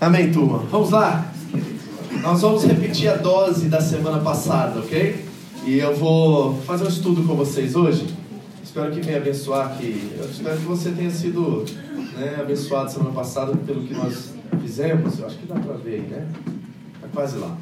Amém, turma. Vamos lá? Nós vamos repetir a dose da semana passada, ok? E eu vou fazer um estudo com vocês hoje. Espero que venha abençoar que Eu espero que você tenha sido né, abençoado semana passada pelo que nós fizemos. Eu acho que dá pra ver né? Tá quase lá.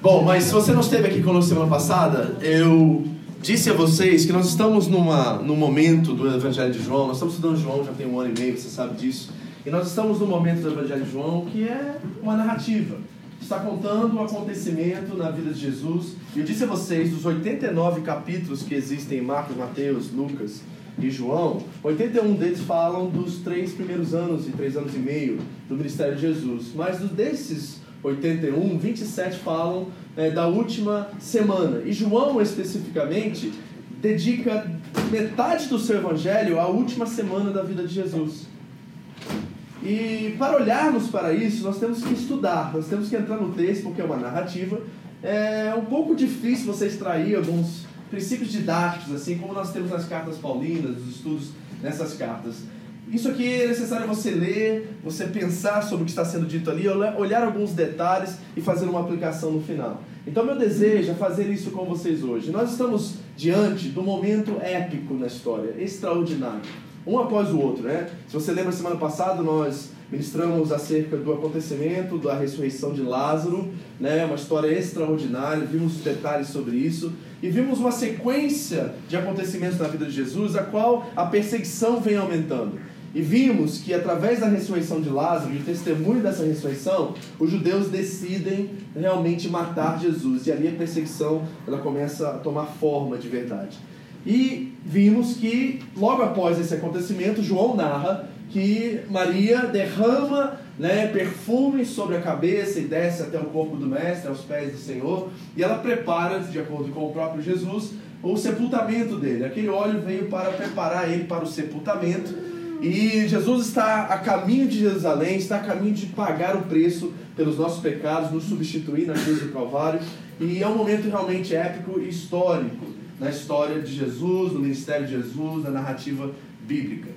Bom, mas se você não esteve aqui conosco semana passada, eu disse a vocês que nós estamos numa, num momento do Evangelho de João. Nós estamos estudando João já tem um ano e meio, você sabe disso. E nós estamos no momento do Evangelho de João que é uma narrativa. Está contando um acontecimento na vida de Jesus. E eu disse a vocês, dos 89 capítulos que existem em Marcos, Mateus, Lucas e João, 81 deles falam dos três primeiros anos e três anos e meio do ministério de Jesus. Mas desses 81, 27 falam é, da última semana. E João, especificamente, dedica metade do seu evangelho à última semana da vida de Jesus. E para olharmos para isso, nós temos que estudar, nós temos que entrar no texto, porque é uma narrativa. É um pouco difícil você extrair alguns princípios didáticos, assim como nós temos nas cartas paulinas, os estudos nessas cartas. Isso aqui é necessário você ler, você pensar sobre o que está sendo dito ali, olhar alguns detalhes e fazer uma aplicação no final. Então, meu desejo é fazer isso com vocês hoje. Nós estamos diante do momento épico na história, extraordinário um após o outro, né? Se você lembra, semana passada nós ministramos acerca do acontecimento da ressurreição de Lázaro, né? Uma história extraordinária, vimos detalhes sobre isso e vimos uma sequência de acontecimentos na vida de Jesus, a qual a perseguição vem aumentando. E vimos que através da ressurreição de Lázaro e o testemunho dessa ressurreição, os judeus decidem realmente matar Jesus. E ali a perseguição ela começa a tomar forma de verdade. E vimos que, logo após esse acontecimento, João narra que Maria derrama né, perfume sobre a cabeça e desce até o corpo do Mestre, aos pés do Senhor, e ela prepara, de acordo com o próprio Jesus, o sepultamento dele. Aquele óleo veio para preparar ele para o sepultamento. E Jesus está a caminho de Jerusalém, está a caminho de pagar o preço pelos nossos pecados, nos substituir na cruz do Calvário. E é um momento realmente épico e histórico na história de Jesus, no ministério de Jesus, na narrativa bíblica.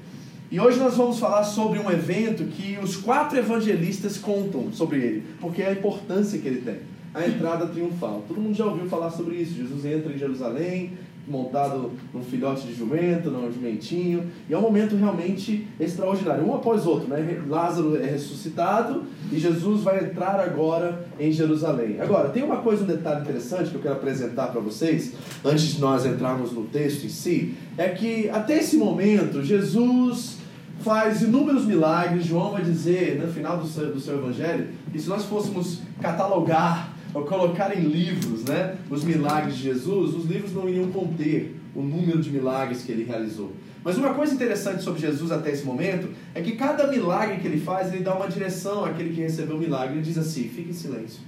E hoje nós vamos falar sobre um evento que os quatro evangelistas contam sobre ele, porque é a importância que ele tem. A entrada triunfal. Todo mundo já ouviu falar sobre isso. Jesus entra em Jerusalém, montado num filhote de jumento, num jumentinho, e é um momento realmente extraordinário, um após outro, né? Lázaro é ressuscitado e Jesus vai entrar agora em Jerusalém. Agora, tem uma coisa, um detalhe interessante que eu quero apresentar para vocês, antes de nós entrarmos no texto em si, é que até esse momento Jesus faz inúmeros milagres, João vai dizer no final do seu, do seu evangelho, que se nós fôssemos catalogar ou colocar em livros né, os milagres de Jesus, os livros não iriam conter o número de milagres que ele realizou. Mas uma coisa interessante sobre Jesus até esse momento é que cada milagre que ele faz, ele dá uma direção àquele que recebeu o milagre. Ele diz assim: fique em silêncio,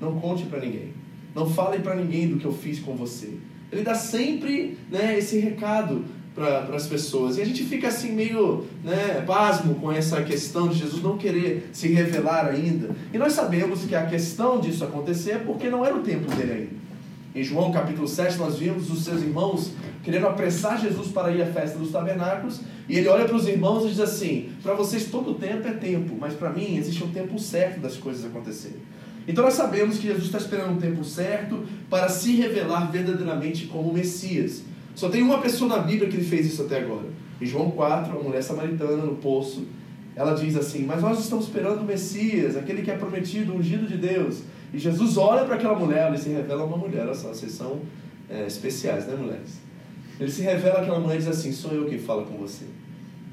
não conte para ninguém, não fale para ninguém do que eu fiz com você. Ele dá sempre né, esse recado para as pessoas. E a gente fica assim meio né, pasmo com essa questão de Jesus não querer se revelar ainda. E nós sabemos que a questão disso acontecer é porque não era o tempo dele ainda. Em João capítulo 7, nós vimos os seus irmãos querendo apressar Jesus para ir à festa dos tabernáculos, e ele olha para os irmãos e diz assim: Para vocês todo tempo é tempo, mas para mim existe um tempo certo das coisas acontecerem. Então nós sabemos que Jesus está esperando um tempo certo para se revelar verdadeiramente como Messias. Só tem uma pessoa na Bíblia que ele fez isso até agora. Em João 4, a mulher samaritana no poço, ela diz assim: Mas nós estamos esperando o Messias, aquele que é prometido, ungido de Deus. E Jesus olha para aquela mulher, ele se revela uma mulher. Olha vocês são é, especiais, né, mulheres? Ele se revela aquela mulher e diz assim: Sou eu quem fala com você.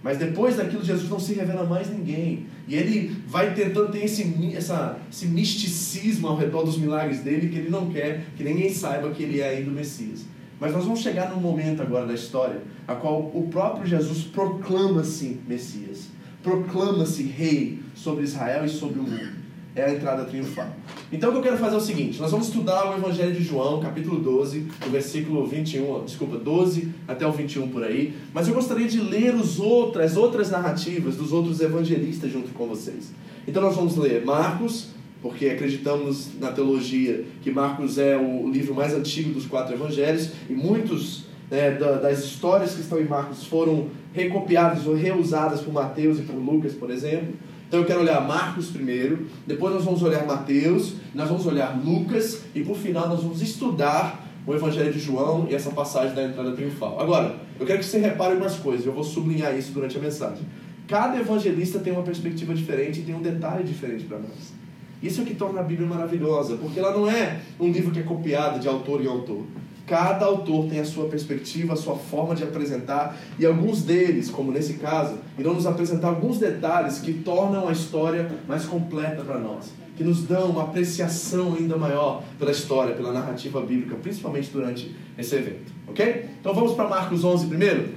Mas depois daquilo, Jesus não se revela mais ninguém. E ele vai tentando ter esse, essa, esse misticismo ao redor dos milagres dele, que ele não quer que ninguém saiba que ele é ainda o Messias. Mas nós vamos chegar num momento agora da história a qual o próprio Jesus proclama-se Messias. proclama-se rei sobre Israel e sobre o mundo. É a entrada triunfal. Então o que eu quero fazer é o seguinte: nós vamos estudar o Evangelho de João, capítulo 12, do versículo 21, desculpa, 12 até o 21 por aí. Mas eu gostaria de ler os as outras narrativas dos outros evangelistas junto com vocês. Então nós vamos ler Marcos, porque acreditamos na teologia que Marcos é o livro mais antigo dos quatro evangelhos e muitos né, das histórias que estão em Marcos foram recopiadas ou reusadas por Mateus e por Lucas, por exemplo. Então eu quero olhar Marcos primeiro, depois nós vamos olhar Mateus, nós vamos olhar Lucas e por final nós vamos estudar o Evangelho de João e essa passagem da entrada triunfal. Agora, eu quero que você repare algumas coisas, eu vou sublinhar isso durante a mensagem. Cada evangelista tem uma perspectiva diferente e tem um detalhe diferente para nós. Isso é o que torna a Bíblia maravilhosa, porque ela não é um livro que é copiado de autor em autor. Cada autor tem a sua perspectiva, a sua forma de apresentar, e alguns deles, como nesse caso, irão nos apresentar alguns detalhes que tornam a história mais completa para nós, que nos dão uma apreciação ainda maior pela história, pela narrativa bíblica, principalmente durante esse evento. Ok? Então vamos para Marcos 11 primeiro?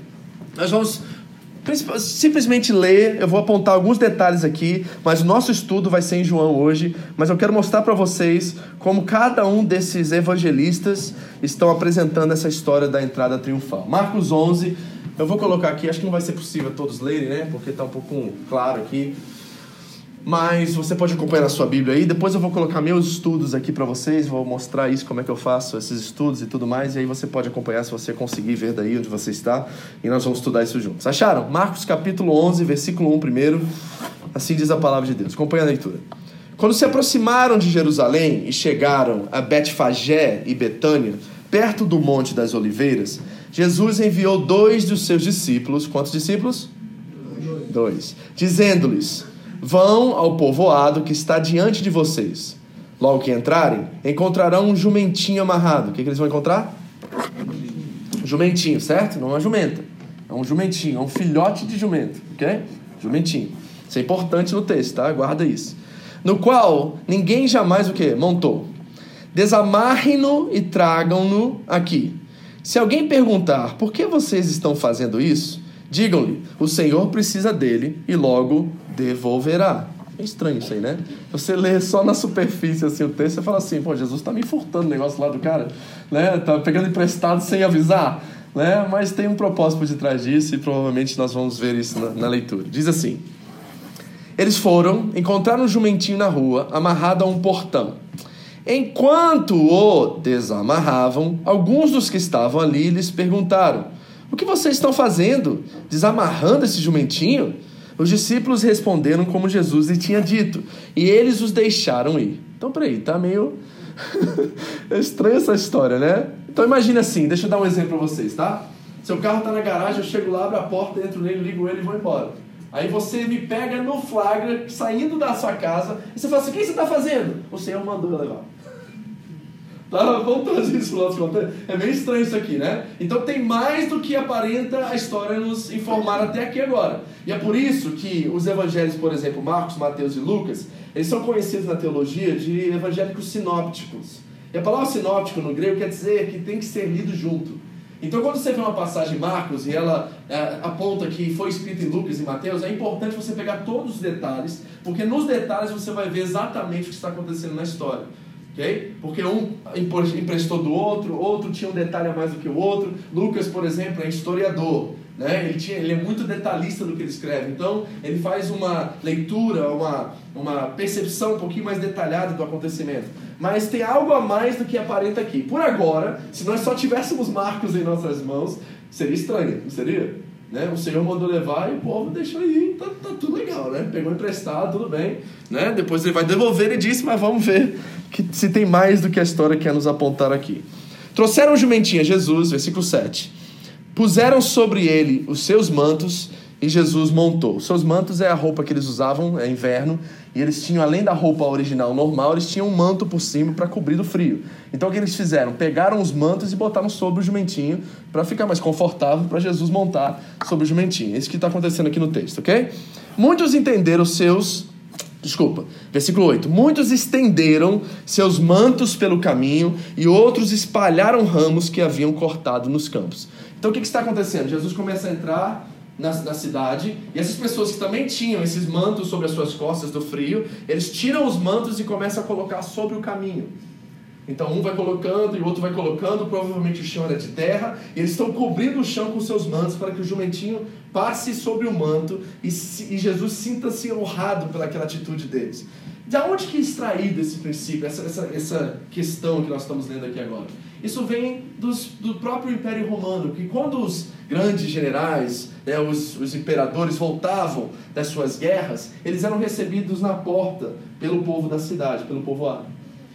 Nós vamos simplesmente ler, eu vou apontar alguns detalhes aqui, mas o nosso estudo vai ser em João hoje, mas eu quero mostrar para vocês como cada um desses evangelistas estão apresentando essa história da entrada triunfal. Marcos 11, eu vou colocar aqui, acho que não vai ser possível todos lerem, né? Porque está um pouco claro aqui. Mas você pode acompanhar na sua Bíblia aí. Depois eu vou colocar meus estudos aqui para vocês, vou mostrar isso, como é que eu faço esses estudos e tudo mais. E aí você pode acompanhar se você conseguir ver daí onde você está. E nós vamos estudar isso juntos. Acharam? Marcos capítulo 11, versículo 1 primeiro. Assim diz a palavra de Deus. Acompanha a leitura. Quando se aproximaram de Jerusalém e chegaram a Betfagé e Betânia, perto do Monte das Oliveiras, Jesus enviou dois dos seus discípulos. Quantos discípulos? Dois. Dizendo-lhes Vão ao povoado que está diante de vocês. Logo que entrarem, encontrarão um jumentinho amarrado. O que, que eles vão encontrar? Jumentinho, certo? Não é uma jumenta. É um jumentinho, é um filhote de jumento, ok? Jumentinho. Isso é importante no texto, tá? Guarda isso. No qual ninguém jamais o que? Montou. Desamarrem-no e tragam-no aqui. Se alguém perguntar por que vocês estão fazendo isso, digam-lhe: o Senhor precisa dele e logo devolverá. É estranho isso aí, né? Você lê só na superfície assim, o texto e fala assim, pô, Jesus está me furtando o negócio lá do cara, né? Tá pegando emprestado sem avisar, né? Mas tem um propósito por detrás disso e provavelmente nós vamos ver isso na, na leitura. Diz assim: Eles foram, encontraram um jumentinho na rua, amarrado a um portão. Enquanto o desamarravam, alguns dos que estavam ali lhes perguntaram: O que vocês estão fazendo? Desamarrando esse jumentinho? Os discípulos responderam como Jesus lhe tinha dito, e eles os deixaram ir. Então, peraí, tá meio. é estranha essa história, né? Então, imagine assim, deixa eu dar um exemplo para vocês, tá? Seu carro tá na garagem, eu chego lá, abro a porta, entro nele, ligo ele e vou embora. Aí você me pega no flagra, saindo da sua casa, e você fala assim: o que você está fazendo? O Senhor mandou eu levar. Tá? Vamos trazer isso para o nosso. É meio estranho isso aqui, né? Então tem mais do que aparenta a história nos informar até aqui agora. E é por isso que os evangelhos, por exemplo, Marcos, Mateus e Lucas, eles são conhecidos na teologia de evangélicos sinópticos. E a palavra sinóptico no grego quer dizer que tem que ser lido junto. Então, quando você vê uma passagem em Marcos e ela é, aponta que foi escrita em Lucas e Mateus, é importante você pegar todos os detalhes, porque nos detalhes você vai ver exatamente o que está acontecendo na história. Okay? Porque um emprestou do outro, outro tinha um detalhe a mais do que o outro. Lucas, por exemplo, é historiador. Né? Ele, tinha, ele é muito detalhista no que ele escreve. Então, ele faz uma leitura, uma, uma percepção um pouquinho mais detalhada do acontecimento. Mas tem algo a mais do que aparenta aqui. Por agora, se nós só tivéssemos Marcos em nossas mãos, seria estranho, não seria? Né? O Senhor mandou levar e o povo deixou ir, tá, tá tudo legal, né? Pegou emprestado, tudo bem. Né? Depois ele vai devolver e disse, mas vamos ver que se tem mais do que a história quer nos apontar aqui. Trouxeram o jumentinho a Jesus, versículo 7. Puseram sobre ele os seus mantos e Jesus montou. Seus mantos é a roupa que eles usavam, é inverno, e eles tinham, além da roupa original normal, eles tinham um manto por cima para cobrir do frio. Então o que eles fizeram? Pegaram os mantos e botaram sobre o jumentinho para ficar mais confortável para Jesus montar sobre o jumentinho. É isso que está acontecendo aqui no texto, ok? Muitos entenderam seus Desculpa, versículo 8. Muitos estenderam seus mantos pelo caminho e outros espalharam ramos que haviam cortado nos campos. Então o que, que está acontecendo? Jesus começa a entrar na, na cidade, e essas pessoas que também tinham esses mantos sobre as suas costas do frio, eles tiram os mantos e começam a colocar sobre o caminho. Então um vai colocando e o outro vai colocando, provavelmente o chão era de terra, e eles estão cobrindo o chão com seus mantos para que o jumentinho passe sobre o manto e, e Jesus sinta-se honrado pelaquela atitude deles. De onde que é extraído esse princípio, essa, essa, essa questão que nós estamos lendo aqui agora? Isso vem dos, do próprio Império Romano, que quando os grandes generais, né, os, os imperadores voltavam das suas guerras, eles eram recebidos na porta pelo povo da cidade, pelo povoado.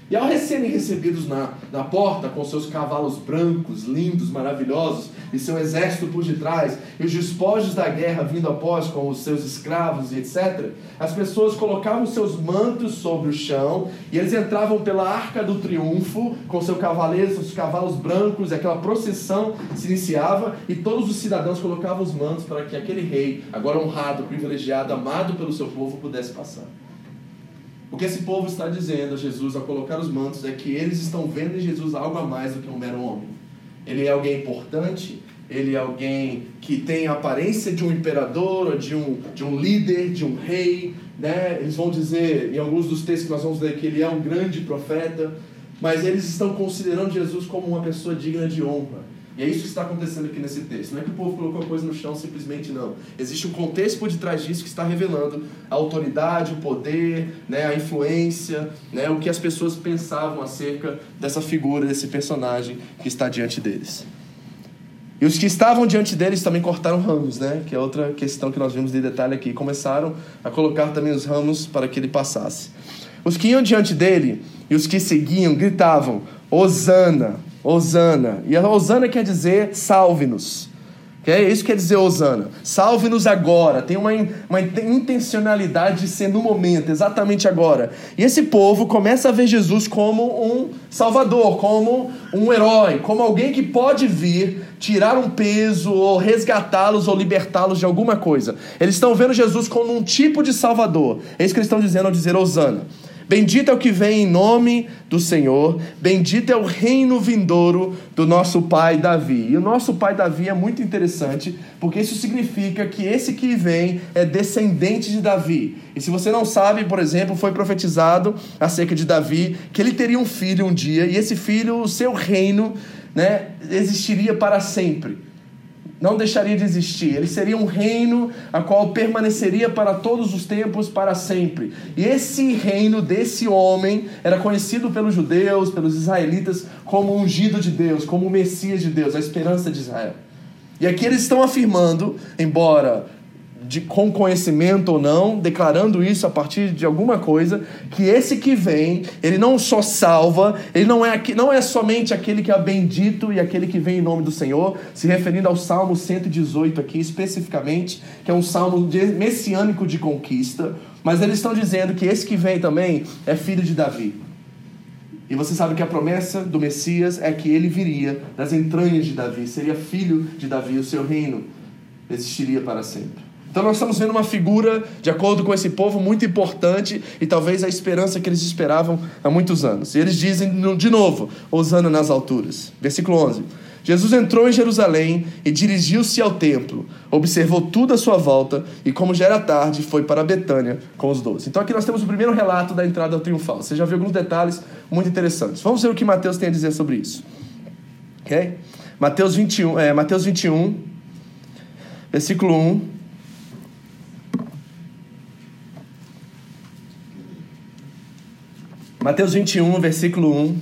E ao serem recebidos na, na porta com seus cavalos brancos, lindos, maravilhosos, e seu exército por detrás, e os despojos da guerra vindo após com os seus escravos e etc., as pessoas colocavam seus mantos sobre o chão e eles entravam pela arca do triunfo com seus cavaleiros, seus cavalos brancos, e aquela procissão se iniciava e todos os cidadãos colocavam os mantos para que aquele rei, agora honrado, privilegiado, amado pelo seu povo, pudesse passar. O que esse povo está dizendo a Jesus ao colocar os mantos é que eles estão vendo em Jesus algo a mais do que um mero homem. Ele é alguém importante, ele é alguém que tem a aparência de um imperador, de um, de um líder, de um rei. Né? Eles vão dizer, em alguns dos textos que nós vamos ler, que ele é um grande profeta, mas eles estão considerando Jesus como uma pessoa digna de honra. E é isso que está acontecendo aqui nesse texto. Não é que o povo colocou a coisa no chão simplesmente, não. Existe um contexto por detrás disso que está revelando a autoridade, o poder, né, a influência, né, o que as pessoas pensavam acerca dessa figura, desse personagem que está diante deles. E os que estavam diante deles também cortaram ramos, né? Que é outra questão que nós vimos de detalhe aqui. Começaram a colocar também os ramos para que ele passasse. Os que iam diante dele e os que seguiam gritavam: Hosana, Osana. E a Osana quer dizer salve-nos. Okay? Isso quer dizer Osana. Salve-nos agora. Tem uma, uma intencionalidade de ser no momento, exatamente agora. E esse povo começa a ver Jesus como um salvador, como um herói, como alguém que pode vir tirar um peso ou resgatá-los ou libertá-los de alguma coisa. Eles estão vendo Jesus como um tipo de salvador. É isso que eles estão dizendo ao dizer Osana. Bendito é o que vem em nome do Senhor, bendito é o reino vindouro do nosso pai Davi. E o nosso pai Davi é muito interessante, porque isso significa que esse que vem é descendente de Davi. E se você não sabe, por exemplo, foi profetizado acerca de Davi que ele teria um filho um dia, e esse filho, o seu reino, né, existiria para sempre não deixaria de existir. Ele seria um reino a qual permaneceria para todos os tempos, para sempre. E esse reino desse homem era conhecido pelos judeus, pelos israelitas, como ungido de Deus, como o Messias de Deus, a esperança de Israel. E aqui eles estão afirmando, embora de, com conhecimento ou não, declarando isso a partir de alguma coisa, que esse que vem, ele não só salva, ele não é, não é somente aquele que é bendito e aquele que vem em nome do Senhor, se referindo ao Salmo 118 aqui especificamente, que é um salmo de, messiânico de conquista, mas eles estão dizendo que esse que vem também é filho de Davi. E você sabe que a promessa do Messias é que ele viria das entranhas de Davi, seria filho de Davi, o seu reino existiria para sempre. Então nós estamos vendo uma figura, de acordo com esse povo, muito importante e talvez a esperança que eles esperavam há muitos anos. E eles dizem de novo, Osana nas alturas. Versículo 11. Jesus entrou em Jerusalém e dirigiu-se ao templo, observou tudo à sua volta e, como já era tarde, foi para Betânia com os doze. Então aqui nós temos o primeiro relato da entrada triunfal. Você já viu alguns detalhes muito interessantes. Vamos ver o que Mateus tem a dizer sobre isso. Ok? Mateus 21, é, Mateus 21 versículo 1 Mateus 21, versículo 1.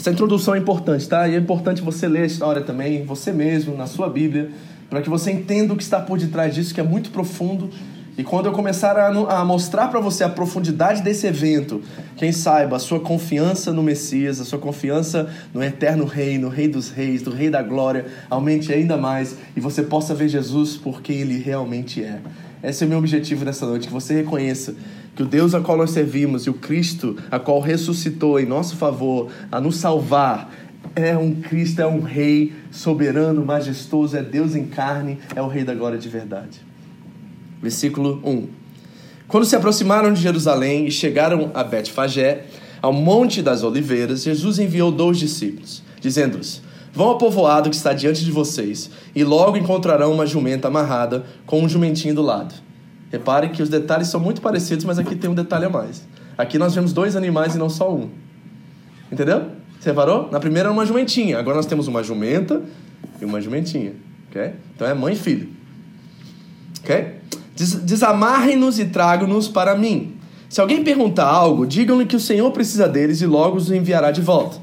Essa introdução é importante, tá? E é importante você ler a história também, você mesmo, na sua Bíblia, para que você entenda o que está por detrás disso, que é muito profundo. E quando eu começar a, a mostrar para você a profundidade desse evento, quem saiba, a sua confiança no Messias, a sua confiança no eterno Rei, no Rei dos Reis, do Rei da Glória, aumente ainda mais e você possa ver Jesus por quem ele realmente é. Esse é o meu objetivo nessa noite, que você reconheça que o Deus a qual nós servimos e o Cristo a qual ressuscitou em nosso favor a nos salvar é um Cristo, é um rei soberano, majestoso, é Deus em carne, é o rei da glória de verdade. Versículo 1. Quando se aproximaram de Jerusalém e chegaram a Betfagé, ao monte das oliveiras, Jesus enviou dois discípulos, dizendo-lhes: Vão ao povoado que está diante de vocês, e logo encontrarão uma jumenta amarrada com um jumentinho do lado. Repare que os detalhes são muito parecidos, mas aqui tem um detalhe a mais. Aqui nós vemos dois animais e não só um. Entendeu? Você reparou? Na primeira era uma jumentinha, agora nós temos uma jumenta e uma jumentinha. Okay? Então é mãe e filho. Ok? Desamarrem-nos e tragam-nos para mim. Se alguém perguntar algo, digam-lhe que o Senhor precisa deles e logo os enviará de volta.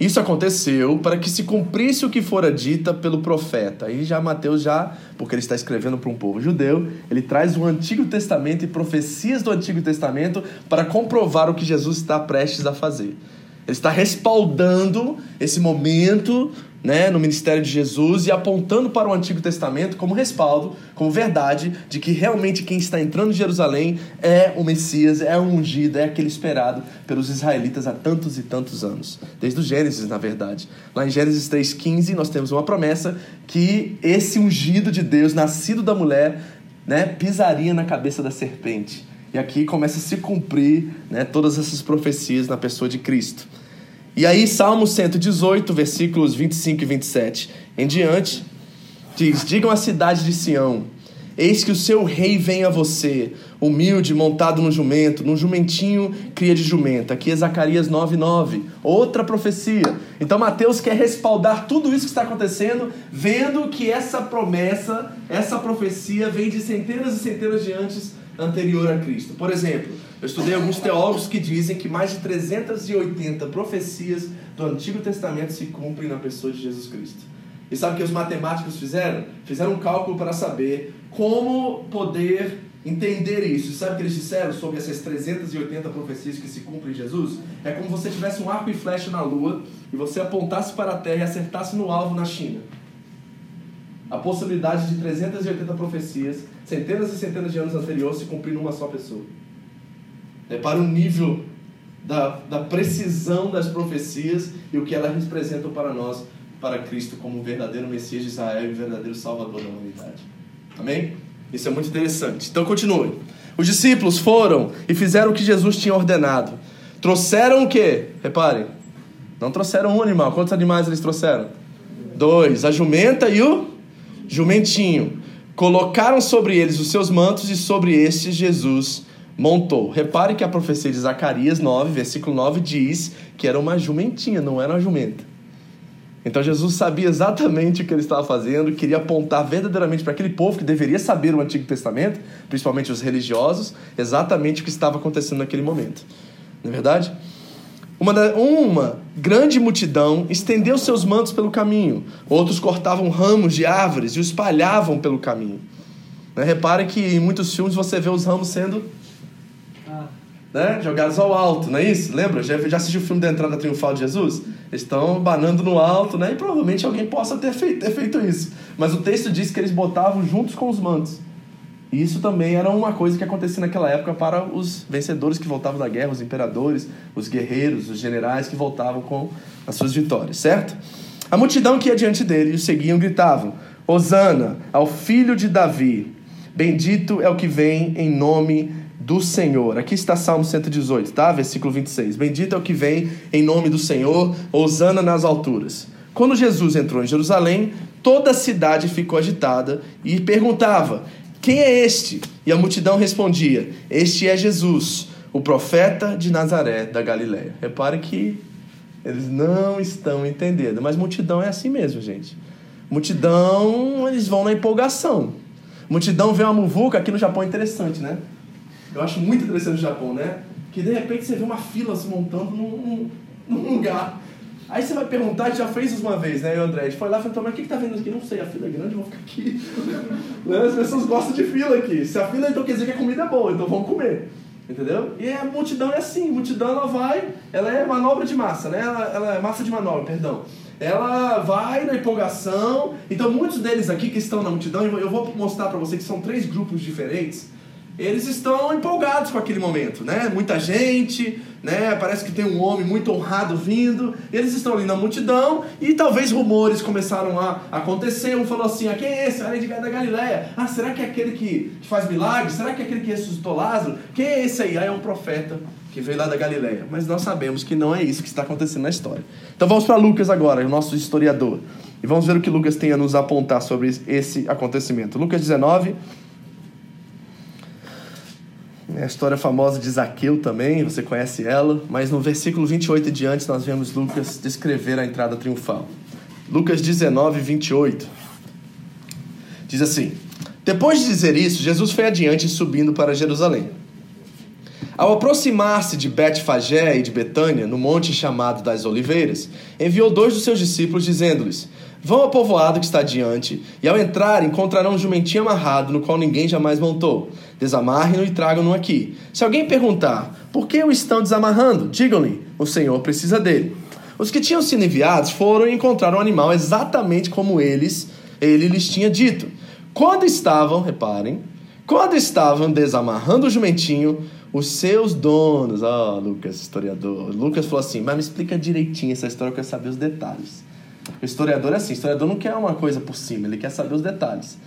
Isso aconteceu para que se cumprisse o que fora dita pelo profeta. Aí já Mateus já, porque ele está escrevendo para um povo judeu, ele traz o Antigo Testamento e profecias do Antigo Testamento para comprovar o que Jesus está prestes a fazer. Ele está respaldando esse momento né, no ministério de Jesus e apontando para o Antigo Testamento como respaldo, como verdade de que realmente quem está entrando em Jerusalém é o Messias, é o ungido, é aquele esperado pelos israelitas há tantos e tantos anos. Desde o Gênesis, na verdade. Lá em Gênesis 3,15 nós temos uma promessa que esse ungido de Deus, nascido da mulher, né, pisaria na cabeça da serpente. E aqui começa a se cumprir né, todas essas profecias na pessoa de Cristo. E aí, Salmo 118, versículos 25 e 27 em diante, diz: Digam à cidade de Sião: Eis que o seu rei vem a você, humilde, montado no jumento, num jumentinho cria de jumenta. Aqui é Zacarias 9,9. Outra profecia. Então Mateus quer respaldar tudo isso que está acontecendo, vendo que essa promessa, essa profecia vem de centenas e centenas de antes anterior a Cristo. Por exemplo, eu estudei alguns teólogos que dizem que mais de 380 profecias do Antigo Testamento se cumprem na pessoa de Jesus Cristo. E sabe o que os matemáticos fizeram? Fizeram um cálculo para saber como poder entender isso. E sabe o que eles disseram sobre essas 380 profecias que se cumprem em Jesus? É como se você tivesse um arco e flecha na lua e você apontasse para a terra e acertasse no alvo na China. A possibilidade de 380 profecias, centenas e centenas de anos anteriores, se cumprir numa só pessoa né, para o nível da, da precisão das profecias e o que elas representam para nós, para Cristo como verdadeiro Messias de Israel e verdadeiro Salvador da humanidade. Amém? Isso é muito interessante. Então continue. Os discípulos foram e fizeram o que Jesus tinha ordenado. Trouxeram o quê? Reparem. Não trouxeram um animal. Quantos animais eles trouxeram? Dois. A jumenta e o jumentinho. Colocaram sobre eles os seus mantos e sobre estes Jesus montou. Repare que a profecia de Zacarias 9, versículo 9, diz que era uma jumentinha, não era uma jumenta. Então Jesus sabia exatamente o que ele estava fazendo, queria apontar verdadeiramente para aquele povo que deveria saber o Antigo Testamento, principalmente os religiosos, exatamente o que estava acontecendo naquele momento. Não é verdade? Uma, uma grande multidão estendeu seus mantos pelo caminho, outros cortavam ramos de árvores e os espalhavam pelo caminho. Né? Repare que em muitos filmes você vê os ramos sendo né? jogados ao alto, não é isso? Lembra? Já, já assistiu o filme da entrada triunfal de Jesus? Eles estão banando no alto, né? E provavelmente alguém possa ter feito, ter feito isso. Mas o texto diz que eles botavam juntos com os mantos. E isso também era uma coisa que acontecia naquela época para os vencedores que voltavam da guerra, os imperadores, os guerreiros, os generais que voltavam com as suas vitórias, certo? A multidão que ia diante dele e o seguiam gritavam: Hosana ao filho de Davi, bendito é o que vem em nome do Senhor. Aqui está Salmo 118, tá? Versículo 26. Bendito é o que vem em nome do Senhor, Hosana nas alturas. Quando Jesus entrou em Jerusalém, toda a cidade ficou agitada e perguntava: Quem é este? E a multidão respondia: Este é Jesus, o profeta de Nazaré da Galiléia. Repare que eles não estão entendendo, mas multidão é assim mesmo, gente. Multidão, eles vão na empolgação. Multidão vê uma muvuca, aqui no Japão é interessante, né? Eu acho muito interessante o Japão, né? Que de repente você vê uma fila se montando num, num lugar. Aí você vai perguntar, já fez isso uma vez, né, André? A gente foi lá e falou, mas o que, que tá vendo aqui? Não sei, a fila é grande, vou ficar aqui. né? As pessoas gostam de fila aqui. Se a fila então quer dizer que a comida é boa, então vamos comer. Entendeu? E a multidão é assim, a multidão ela vai, ela é manobra de massa, né? Ela, ela é massa de manobra, perdão. Ela vai na empolgação. Então muitos deles aqui que estão na multidão, eu vou mostrar para você que são três grupos diferentes eles estão empolgados com aquele momento, né? Muita gente, né? Parece que tem um homem muito honrado vindo. Eles estão ali na multidão e talvez rumores começaram a acontecer. Um falou assim: ah, quem é esse? Ah, de da Galileia. Ah, será que é aquele que, faz milagres? Será que é aquele que ressuscitou Lázaro? Quem é esse aí? Ah, é um profeta que veio lá da Galileia. Mas nós sabemos que não é isso que está acontecendo na história. Então vamos para Lucas agora, o nosso historiador. E vamos ver o que Lucas tem a nos apontar sobre esse acontecimento. Lucas 19. É a história famosa de Zaqueu também, você conhece ela, mas no versículo 28 e diante nós vemos Lucas descrever a entrada triunfal. Lucas 19, 28. Diz assim: Depois de dizer isso, Jesus foi adiante subindo para Jerusalém. Ao aproximar-se de Betfagé e de Betânia, no monte chamado das Oliveiras, enviou dois dos seus discípulos, dizendo-lhes: Vão ao povoado que está adiante, e ao entrar encontrarão um jumentinho amarrado, no qual ninguém jamais montou. Desamarrem-no e tragam-no aqui. Se alguém perguntar, por que o estão desamarrando? Digam-lhe, o Senhor precisa dele. Os que tinham sido enviados foram e encontraram o animal exatamente como eles, ele lhes tinha dito. Quando estavam, reparem, quando estavam desamarrando o jumentinho, os seus donos, ó, oh, Lucas, historiador, Lucas falou assim, mas me explica direitinho essa história, eu quero saber os detalhes. O historiador é assim, o historiador não quer uma coisa por cima, ele quer saber os detalhes.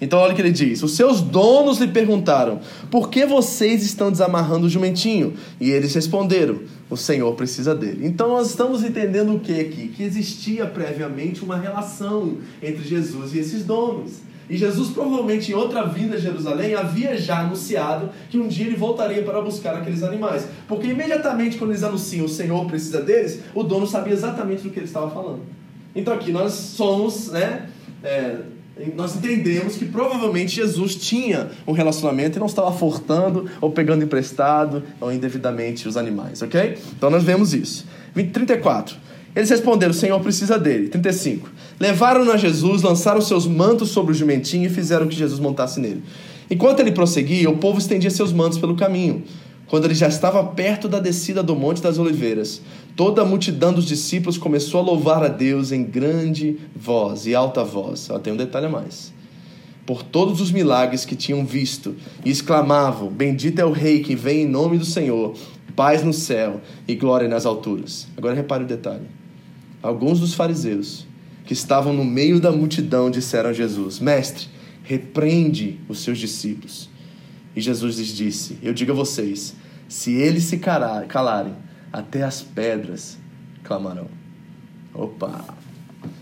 Então olha o que ele diz: Os seus donos lhe perguntaram: Por que vocês estão desamarrando o jumentinho? E eles responderam: O Senhor precisa dele. Então nós estamos entendendo o que aqui? Que existia previamente uma relação entre Jesus e esses donos. E Jesus, provavelmente em outra vinda a Jerusalém, havia já anunciado que um dia ele voltaria para buscar aqueles animais. Porque imediatamente quando eles anunciam o Senhor precisa deles, o dono sabia exatamente do que ele estava falando. Então aqui nós somos, né? É, nós entendemos que provavelmente Jesus tinha um relacionamento e não estava furtando ou pegando emprestado ou indevidamente os animais, ok? Então nós vemos isso. 34. Eles responderam: O Senhor precisa dele. 35. Levaram-no a Jesus, lançaram seus mantos sobre o jumentinho e fizeram que Jesus montasse nele. Enquanto ele prosseguia, o povo estendia seus mantos pelo caminho. Quando ele já estava perto da descida do Monte das Oliveiras, toda a multidão dos discípulos começou a louvar a Deus em grande voz e alta voz. Ela tem um detalhe a mais. Por todos os milagres que tinham visto, e exclamavam: Bendito é o Rei que vem em nome do Senhor, paz no céu e glória nas alturas. Agora repare o detalhe. Alguns dos fariseus que estavam no meio da multidão disseram a Jesus: Mestre, repreende os seus discípulos. E Jesus lhes disse: Eu digo a vocês, se eles se calarem, até as pedras clamarão. Opa!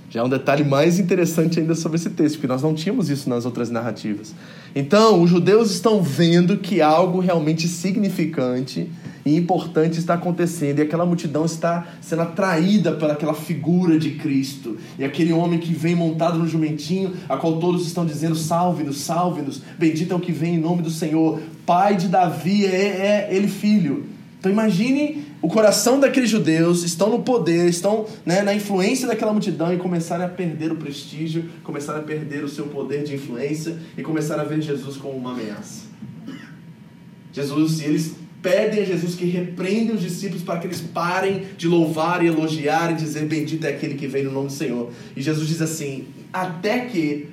Já é um detalhe mais interessante ainda sobre esse texto, porque nós não tínhamos isso nas outras narrativas. Então, os judeus estão vendo que algo realmente significante e importante está acontecendo, e aquela multidão está sendo atraída pelaquela figura de Cristo, e aquele homem que vem montado no jumentinho, a qual todos estão dizendo: salve-nos, salve-nos, bendito é o que vem em nome do Senhor, pai de Davi, é, é ele filho. Então imagine o coração daqueles judeus estão no poder, estão né, na influência daquela multidão e começarem a perder o prestígio, começarem a perder o seu poder de influência e começarem a ver Jesus como uma ameaça. Jesus, e eles pedem a Jesus que repreenda os discípulos para que eles parem de louvar e elogiar e dizer bendito é aquele que vem no nome do Senhor. E Jesus diz assim: até que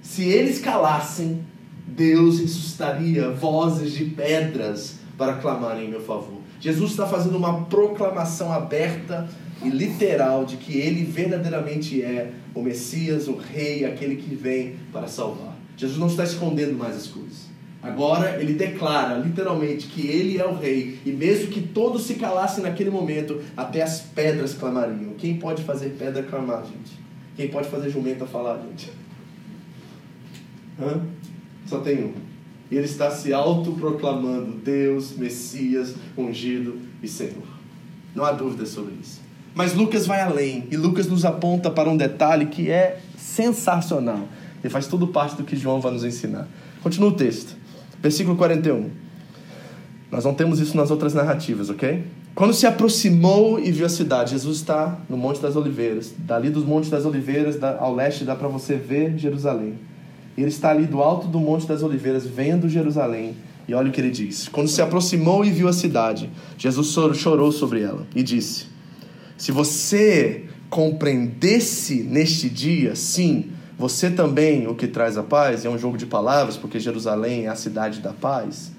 se eles calassem, Deus ressuscitaria vozes de pedras para clamarem em meu favor. Jesus está fazendo uma proclamação aberta e literal de que ele verdadeiramente é o Messias, o Rei, aquele que vem para salvar. Jesus não está escondendo mais as coisas. Agora ele declara literalmente que ele é o rei, e mesmo que todos se calassem naquele momento, até as pedras clamariam. Quem pode fazer pedra clamar, gente? Quem pode fazer jumenta falar, gente? Hã? Só tem um. E ele está se autoproclamando Deus, Messias, ungido e Senhor. Não há dúvida sobre isso. Mas Lucas vai além, e Lucas nos aponta para um detalhe que é sensacional. E faz tudo parte do que João vai nos ensinar. Continua o texto. Versículo 41. Nós não temos isso nas outras narrativas, ok? Quando se aproximou e viu a cidade, Jesus está no Monte das Oliveiras. Dali dos Montes das Oliveiras, ao leste, dá para você ver Jerusalém. Ele está ali do alto do Monte das Oliveiras, vendo Jerusalém. E olha o que ele diz: Quando se aproximou e viu a cidade, Jesus chorou sobre ela e disse: Se você compreendesse neste dia, sim, você também, o que traz a paz, é um jogo de palavras, porque Jerusalém é a cidade da paz.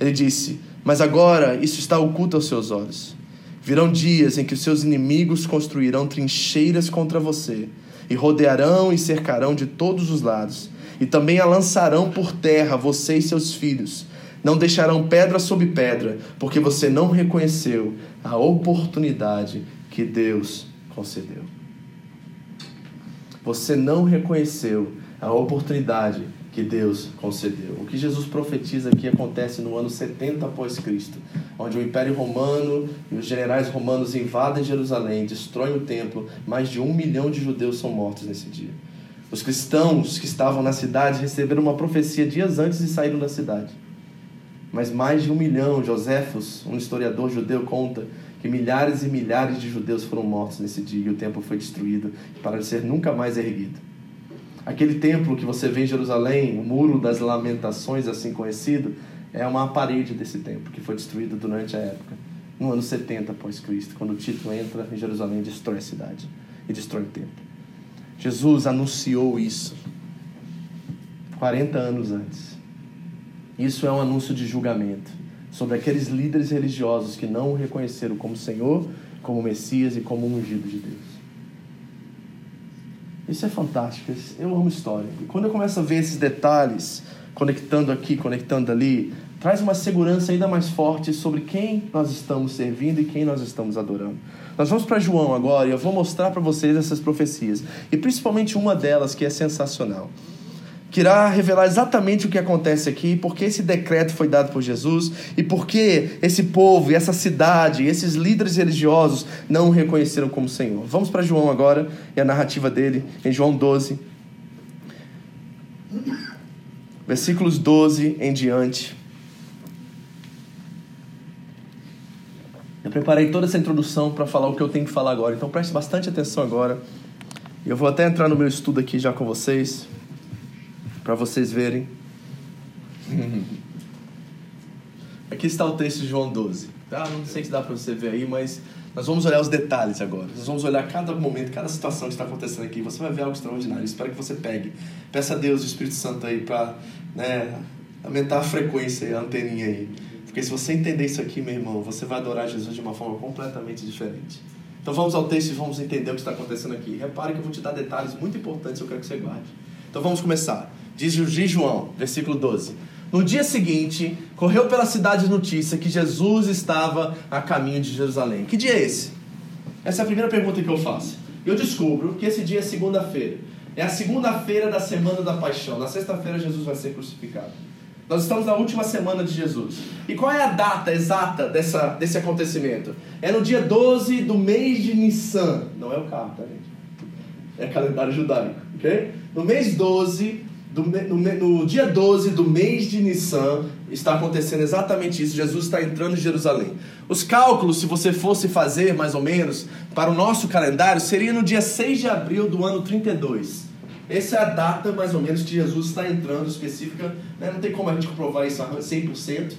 Ele disse: Mas agora isso está oculto aos seus olhos. Virão dias em que os seus inimigos construirão trincheiras contra você, e rodearão e cercarão de todos os lados, e também a lançarão por terra, você e seus filhos. não deixarão pedra sobre pedra, porque você não reconheceu a oportunidade que Deus concedeu. Você não reconheceu a oportunidade que Deus concedeu. O que Jesus profetiza aqui acontece no ano 70 após Cristo, onde o Império Romano e os generais romanos invadem Jerusalém, destroem o templo, mais de um milhão de judeus são mortos nesse dia. Os cristãos que estavam na cidade receberam uma profecia dias antes e saíram da cidade. Mas mais de um milhão, Joséfos, um historiador judeu, conta que milhares e milhares de judeus foram mortos nesse dia e o templo foi destruído para ser nunca mais erguido. Aquele templo que você vê em Jerusalém, o Muro das Lamentações, assim conhecido, é uma parede desse templo que foi destruído durante a época, no ano 70 após Cristo, quando Tito entra em Jerusalém e destrói a cidade e destrói o templo. Jesus anunciou isso 40 anos antes. Isso é um anúncio de julgamento sobre aqueles líderes religiosos que não o reconheceram como Senhor, como Messias e como ungido de Deus. Isso é fantástico. Eu amo história. E quando eu começo a ver esses detalhes, conectando aqui, conectando ali, traz uma segurança ainda mais forte sobre quem nós estamos servindo e quem nós estamos adorando. Nós vamos para João agora e eu vou mostrar para vocês essas profecias. E principalmente uma delas que é sensacional. Que irá revelar exatamente o que acontece aqui, porque esse decreto foi dado por Jesus e porque esse povo essa cidade, esses líderes religiosos não o reconheceram como Senhor. Vamos para João agora e a narrativa dele em João 12, versículos 12 em diante. Preparei toda essa introdução para falar o que eu tenho que falar agora, então preste bastante atenção agora. Eu vou até entrar no meu estudo aqui já com vocês, para vocês verem. Aqui está o texto de João 12. Tá? Não sei se dá para você ver aí, mas nós vamos olhar os detalhes agora. Nós vamos olhar cada momento, cada situação que está acontecendo aqui. Você vai ver algo extraordinário. espero que você pegue. Peça a Deus, o Espírito Santo aí, para né, aumentar a frequência, a anteninha aí. Porque se você entender isso aqui, meu irmão, você vai adorar Jesus de uma forma completamente diferente. Então vamos ao texto e vamos entender o que está acontecendo aqui. Repare que eu vou te dar detalhes muito importantes, eu quero que você guarde. Então vamos começar. Diz João, versículo 12. No dia seguinte, correu pela cidade notícia que Jesus estava a caminho de Jerusalém. Que dia é esse? Essa é a primeira pergunta que eu faço. Eu descubro que esse dia é segunda-feira. É a segunda-feira da semana da paixão. Na sexta-feira, Jesus vai ser crucificado. Nós estamos na última semana de Jesus. E qual é a data exata dessa, desse acontecimento? É no dia 12 do mês de Nissan. Não é o carro, tá, gente? É calendário judaico, ok? No mês 12, do, no, no dia 12 do mês de Nissan, está acontecendo exatamente isso. Jesus está entrando em Jerusalém. Os cálculos, se você fosse fazer mais ou menos, para o nosso calendário, seria no dia 6 de abril do ano 32. Essa é a data, mais ou menos, que Jesus está entrando específica. Né? Não tem como a gente comprovar isso 100%,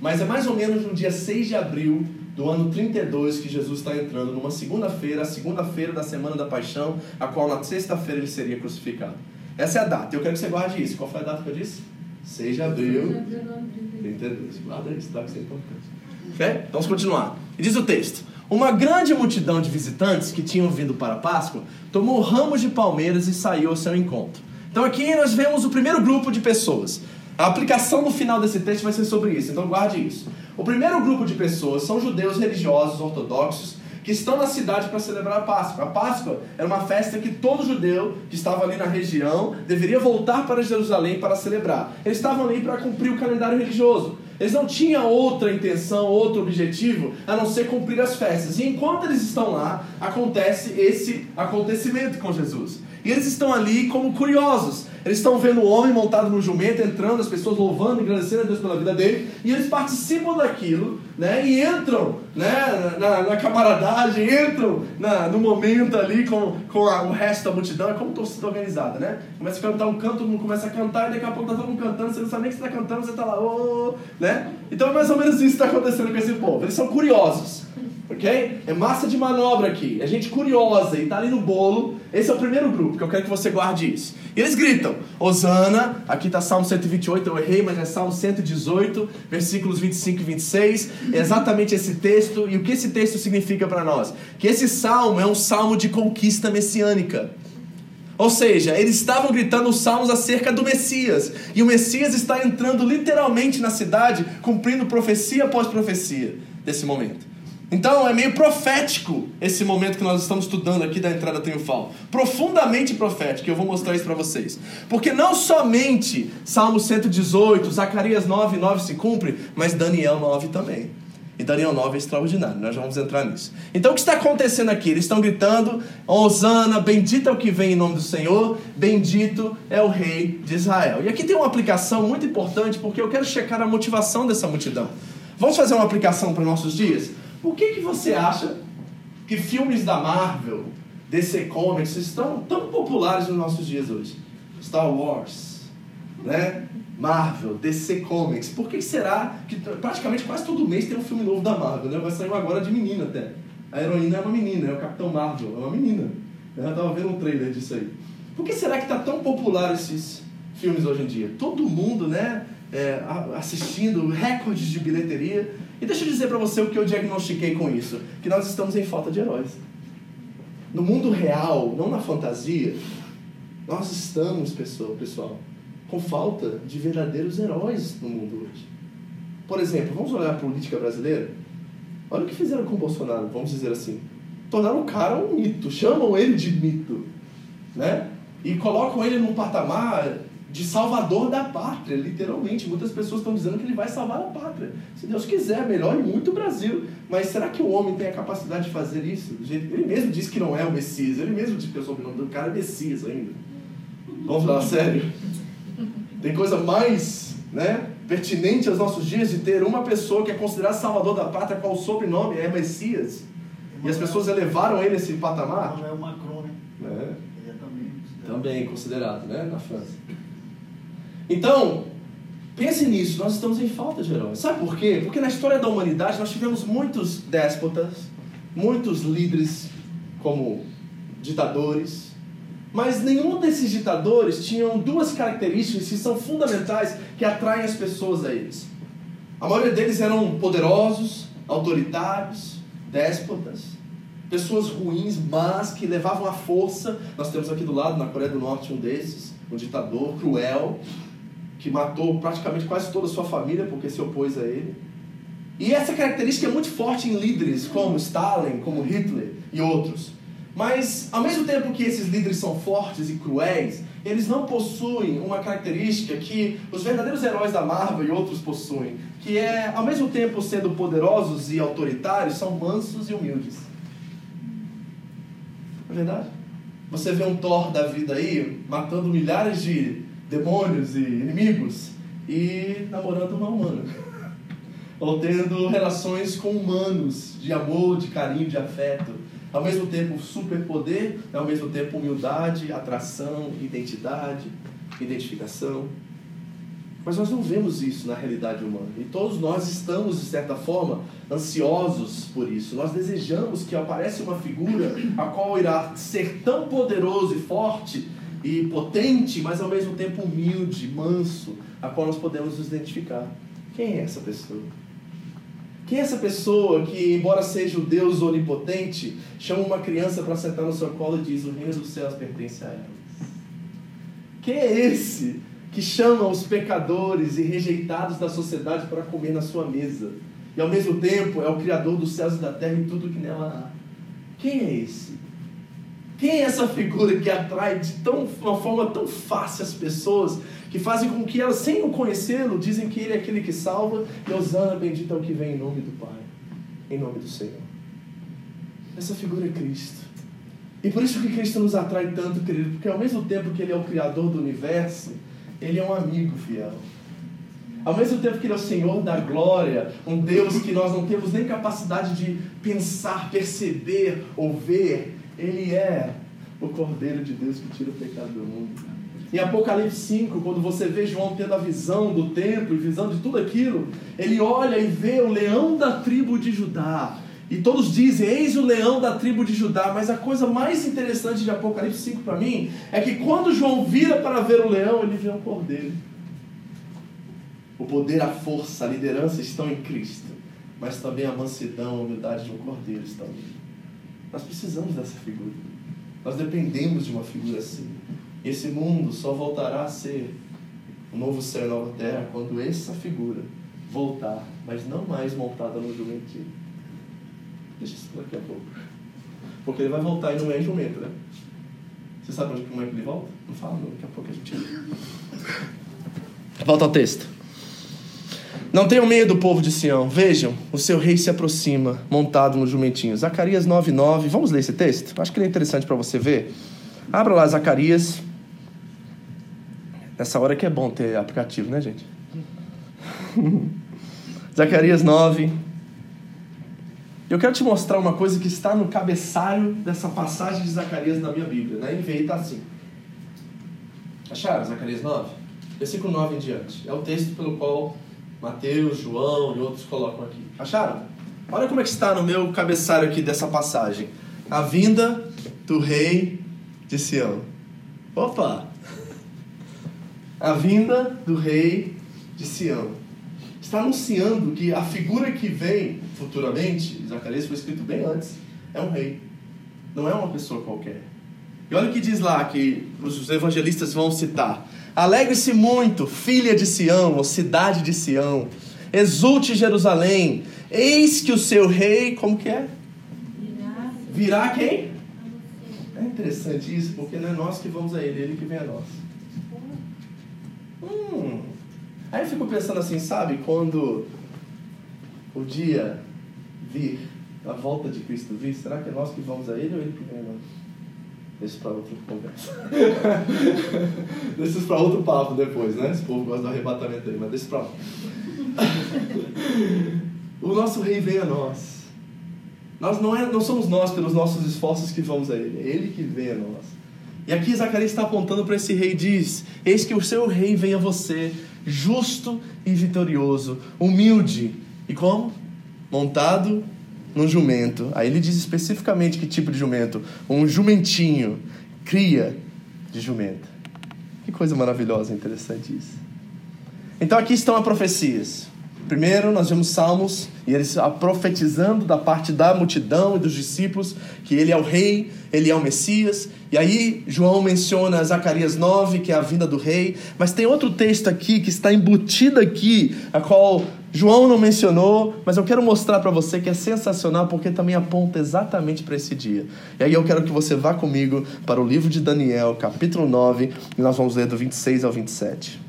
mas é mais ou menos no dia 6 de abril do ano 32 que Jesus está entrando, numa segunda-feira, a segunda-feira da Semana da Paixão, a qual na sexta-feira ele seria crucificado. Essa é a data. Eu quero que você guarde isso. Qual foi a data que eu disse? 6 de abril. 32. Guarda isso, tá? Isso é importante. Então vamos continuar. E diz o texto. Uma grande multidão de visitantes que tinham vindo para a Páscoa tomou ramos de palmeiras e saiu ao seu encontro. Então aqui nós vemos o primeiro grupo de pessoas. A aplicação no final desse texto vai ser sobre isso, então guarde isso. O primeiro grupo de pessoas são judeus religiosos ortodoxos que estão na cidade para celebrar a Páscoa. A Páscoa era uma festa que todo judeu que estava ali na região deveria voltar para Jerusalém para celebrar. Eles estavam ali para cumprir o calendário religioso. Eles não tinham outra intenção, outro objetivo a não ser cumprir as festas. E enquanto eles estão lá, acontece esse acontecimento com Jesus. E eles estão ali como curiosos. Eles estão vendo o homem montado no jumento, entrando, as pessoas louvando, agradecendo a Deus pela vida dele, e eles participam daquilo, né? E entram né? na, na camaradagem, entram na, no momento ali com, com a, o resto da multidão. É como torcida organizada, né? Começa a cantar um canto, todo mundo começa a cantar, e daqui a pouco tá todo mundo cantando, você não sabe nem que você está cantando, você está lá, oh, né? Então é mais ou menos isso que está acontecendo com esse povo. Eles são curiosos. Ok? É massa de manobra aqui. É gente curiosa e está ali no bolo. Esse é o primeiro grupo, que eu quero que você guarde isso. E eles gritam: Osana, aqui está Salmo 128, eu errei, mas é Salmo 118, versículos 25 e 26. É exatamente esse texto. E o que esse texto significa para nós? Que esse salmo é um salmo de conquista messiânica. Ou seja, eles estavam gritando os salmos acerca do Messias. E o Messias está entrando literalmente na cidade, cumprindo profecia após profecia desse momento. Então é meio profético esse momento que nós estamos estudando aqui da entrada triunfal. Profundamente profético, eu vou mostrar isso para vocês. Porque não somente Salmo 118, Zacarias 9, 9 se cumpre, mas Daniel 9 também. E Daniel 9 é extraordinário, nós já vamos entrar nisso. Então o que está acontecendo aqui? Eles estão gritando: Osana, bendito é o que vem em nome do Senhor, bendito é o rei de Israel. E aqui tem uma aplicação muito importante, porque eu quero checar a motivação dessa multidão. Vamos fazer uma aplicação para nossos dias? Por que, que você acha que filmes da Marvel, DC Comics, estão tão populares nos nossos dias hoje? Star Wars, né? Marvel, DC Comics. Por que será que praticamente quase todo mês tem um filme novo da Marvel? Né? Vai sair agora de menina até. A heroína é uma menina, é o Capitão Marvel, é uma menina. Eu estava vendo um trailer disso aí. Por que será que está tão popular esses filmes hoje em dia? Todo mundo, né? É, assistindo recordes de bilheteria. E deixa eu dizer para você o que eu diagnostiquei com isso: que nós estamos em falta de heróis. No mundo real, não na fantasia, nós estamos, pessoal, com falta de verdadeiros heróis no mundo hoje. Por exemplo, vamos olhar a política brasileira? Olha o que fizeram com o Bolsonaro, vamos dizer assim. Tornaram o cara um mito, chamam ele de mito, né? E colocam ele num patamar de salvador da pátria, literalmente. Muitas pessoas estão dizendo que ele vai salvar a pátria. Se Deus quiser, melhore muito o Brasil. Mas será que o homem tem a capacidade de fazer isso? Ele mesmo disse que não é o Messias, ele mesmo disse que o sobrenome do cara é Messias ainda. Vamos falar sério? Tem coisa mais né, pertinente aos nossos dias de ter uma pessoa que é considerada salvador da pátria, qual o sobrenome é Messias. E as pessoas elevaram ele a esse patamar? Não é o Macron, né? É. Ele é também considerado. Também considerado, né? Na França. Então, pense nisso, nós estamos em falta de heróis. Sabe por quê? Porque na história da humanidade nós tivemos muitos déspotas, muitos líderes como ditadores, mas nenhum desses ditadores tinham duas características que são fundamentais que atraem as pessoas a eles. A maioria deles eram poderosos, autoritários, déspotas, pessoas ruins, mas que levavam a força. Nós temos aqui do lado, na Coreia do Norte, um desses, um ditador cruel, que matou praticamente quase toda a sua família porque se opôs a ele. E essa característica é muito forte em líderes como Stalin, como Hitler e outros. Mas, ao mesmo tempo que esses líderes são fortes e cruéis, eles não possuem uma característica que os verdadeiros heróis da Marvel e outros possuem, que é, ao mesmo tempo sendo poderosos e autoritários, são mansos e humildes. É verdade? Você vê um Thor da vida aí, matando milhares de demônios e inimigos, e namorando uma humana. Ou tendo relações com humanos, de amor, de carinho, de afeto ao mesmo tempo superpoder, ao mesmo tempo humildade, atração, identidade, identificação. Mas nós não vemos isso na realidade humana. E todos nós estamos, de certa forma, ansiosos por isso. Nós desejamos que apareça uma figura a qual irá ser tão poderoso e forte e potente, mas ao mesmo tempo humilde, manso, a qual nós podemos nos identificar. Quem é essa pessoa? Quem é essa pessoa que, embora seja o Deus onipotente, chama uma criança para sentar no seu colo e diz: O reino dos céus pertence a ela? Quem é esse que chama os pecadores e rejeitados da sociedade para comer na sua mesa? E ao mesmo tempo é o Criador dos céus e da terra e tudo que nela há. Quem é esse? Quem é essa figura que atrai de tão, uma forma tão fácil as pessoas, que fazem com que elas, sem o conhecê-lo, dizem que ele é aquele que salva, e Osana, bendito é o que vem em nome do Pai, em nome do Senhor. Essa figura é Cristo. E por isso que Cristo nos atrai tanto, querido, porque ao mesmo tempo que Ele é o Criador do universo, Ele é um amigo fiel. Ao mesmo tempo que Ele é o Senhor da glória, um Deus que nós não temos nem capacidade de pensar, perceber ou ver, ele é o Cordeiro de Deus que tira o pecado do mundo. Em Apocalipse 5, quando você vê João tendo a visão do templo visão de tudo aquilo, ele olha e vê o leão da tribo de Judá. E todos dizem, eis o leão da tribo de Judá. Mas a coisa mais interessante de Apocalipse 5 para mim é que quando João vira para ver o leão, ele vê um cordeiro. O poder, a força, a liderança estão em Cristo. Mas também a mansidão, a humildade de um cordeiro estão nele. Nós precisamos dessa figura. Nós dependemos de uma figura assim. Esse mundo só voltará a ser um novo céu e nova terra quando essa figura voltar, mas não mais montada no jumentinho. Deixa isso daqui a pouco. Porque ele vai voltar e não é jumento, né? Você sabe onde, como é que ele volta? Não fala não, daqui a pouco a gente... Volta ao texto. Não tenham medo, povo de Sião. Vejam, o seu rei se aproxima, montado no jumentinho. Zacarias 9:9. Vamos ler esse texto? Acho que ele é interessante para você ver. Abra lá Zacarias. Nessa hora que é bom ter aplicativo, né, gente? Zacarias 9. Eu quero te mostrar uma coisa que está no cabeçalho dessa passagem de Zacarias na minha Bíblia. Na NVI está assim. Acharam Zacarias 9? Versículo 9 em diante. É o texto pelo qual Mateus, João e outros colocam aqui. Acharam? Olha como é que está no meu cabeçalho aqui dessa passagem. A vinda do rei de Sião. Opa! A vinda do rei de Sião. Está anunciando que a figura que vem futuramente, Zacarias foi escrito bem antes, é um rei. Não é uma pessoa qualquer. E olha o que diz lá que os evangelistas vão citar. Alegre-se muito, filha de Sião, ou cidade de Sião. Exulte Jerusalém. Eis que o seu rei, como que é? Virá quem? É interessante isso, porque não é nós que vamos a ele, ele que vem a nós. Hum. Aí eu fico pensando assim, sabe, quando o dia vir, a volta de Cristo vir, será que é nós que vamos a ele ou ele que vem a nós? Deixa para outra conversa. deixa para outro papo depois, né? Esse povo gosta do arrebatamento aí, mas deixa para lá. o nosso rei vem a nós. Nós não, é, não somos nós pelos nossos esforços que vamos a ele, é ele que vem a nós. E aqui Zacarias está apontando para esse rei e diz: Eis que o seu rei vem a você, justo e vitorioso, humilde. E como? Montado num jumento. Aí ele diz especificamente que tipo de jumento: um jumentinho, cria de jumento. Que coisa maravilhosa, interessante isso. Então aqui estão as profecias. Primeiro, nós vemos Salmos e eles profetizando da parte da multidão e dos discípulos que ele é o rei, ele é o Messias. E aí, João menciona Zacarias 9, que é a vinda do rei. Mas tem outro texto aqui que está embutido aqui, a qual João não mencionou, mas eu quero mostrar para você que é sensacional porque também aponta exatamente para esse dia. E aí eu quero que você vá comigo para o livro de Daniel, capítulo 9, e nós vamos ler do 26 ao 27.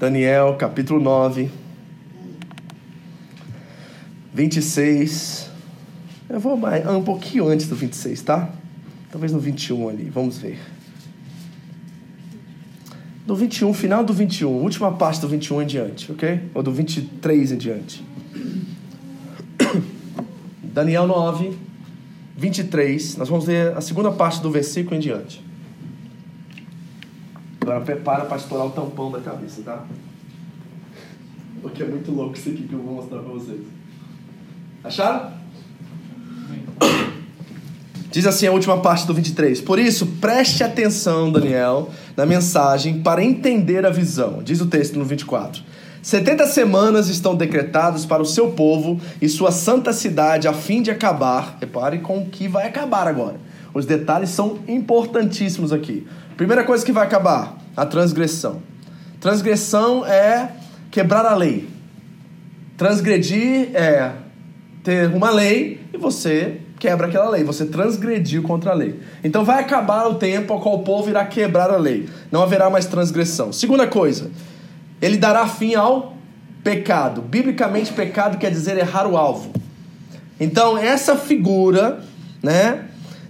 Daniel, capítulo 9, 26. Eu vou mais, um pouquinho antes do 26, tá? Talvez no 21 ali, vamos ver. Do 21, final do 21, última parte do 21 em diante, ok? Ou do 23 em diante. Daniel 9, 23. Nós vamos ler a segunda parte do versículo em diante. Agora prepara para estourar o tampão da cabeça, tá? Porque é muito louco isso aqui que eu vou mostrar para vocês. Acharam? Diz assim a última parte do 23. Por isso, preste atenção, Daniel, na mensagem para entender a visão. Diz o texto no 24. 70 semanas estão decretadas para o seu povo e sua santa cidade a fim de acabar. Repare com o que vai acabar agora. Os detalhes são importantíssimos aqui. Primeira coisa que vai acabar: a transgressão. Transgressão é quebrar a lei. Transgredir é ter uma lei e você quebra aquela lei, você transgrediu contra a lei. Então vai acabar o tempo ao qual o povo irá quebrar a lei. Não haverá mais transgressão. Segunda coisa, ele dará fim ao pecado. Biblicamente, pecado quer dizer errar o alvo. Então, essa figura, né,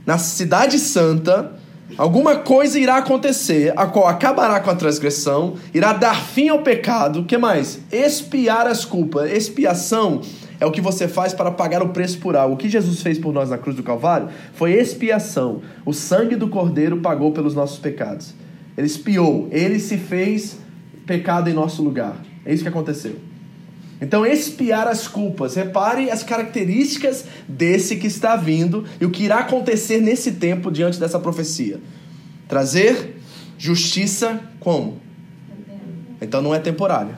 na cidade santa, alguma coisa irá acontecer, a qual acabará com a transgressão, irá dar fim ao pecado. Que mais? Expiar as culpas. Expiação é o que você faz para pagar o preço por algo. O que Jesus fez por nós na cruz do Calvário foi expiação. O sangue do Cordeiro pagou pelos nossos pecados. Ele expiou, ele se fez pecado em nosso lugar. É isso que aconteceu. Então, expiar as culpas. Repare as características desse que está vindo e o que irá acontecer nesse tempo diante dessa profecia. Trazer justiça como? Então não é temporário.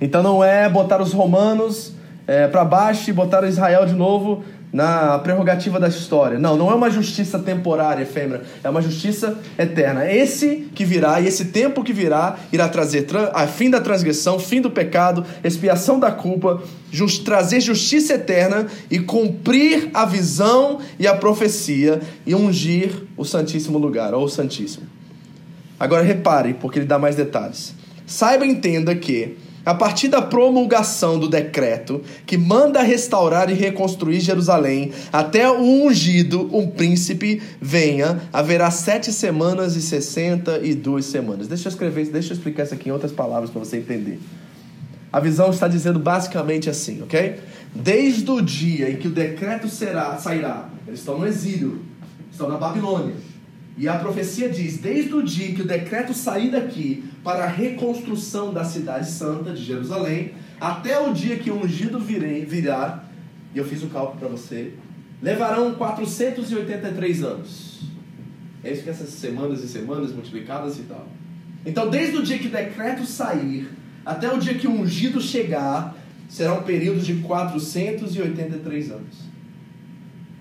Então não é botar os romanos é, para baixo e botar Israel de novo na prerrogativa da história. Não, não é uma justiça temporária, efêmera, é uma justiça eterna. É esse que virá e esse tempo que virá irá trazer a fim da transgressão, fim do pecado, expiação da culpa, just, trazer justiça eterna e cumprir a visão e a profecia e ungir o Santíssimo lugar, ou o Santíssimo. Agora repare, porque ele dá mais detalhes. Saiba e entenda que a partir da promulgação do decreto que manda restaurar e reconstruir Jerusalém, até o ungido, um príncipe, venha, haverá sete semanas e sessenta e duas semanas. Deixa eu escrever, deixa eu explicar isso aqui em outras palavras para você entender. A visão está dizendo basicamente assim, ok? Desde o dia em que o decreto será, sairá, eles estão no exílio, estão na Babilônia. E a profecia diz: desde o dia que o decreto sair daqui para a reconstrução da cidade santa de Jerusalém, até o dia que o ungido virei, virá, e eu fiz o cálculo para você, levarão 483 anos. É isso que essas semanas e semanas multiplicadas e tal. Então, desde o dia que o decreto sair, até o dia que o ungido chegar, será um período de 483 anos.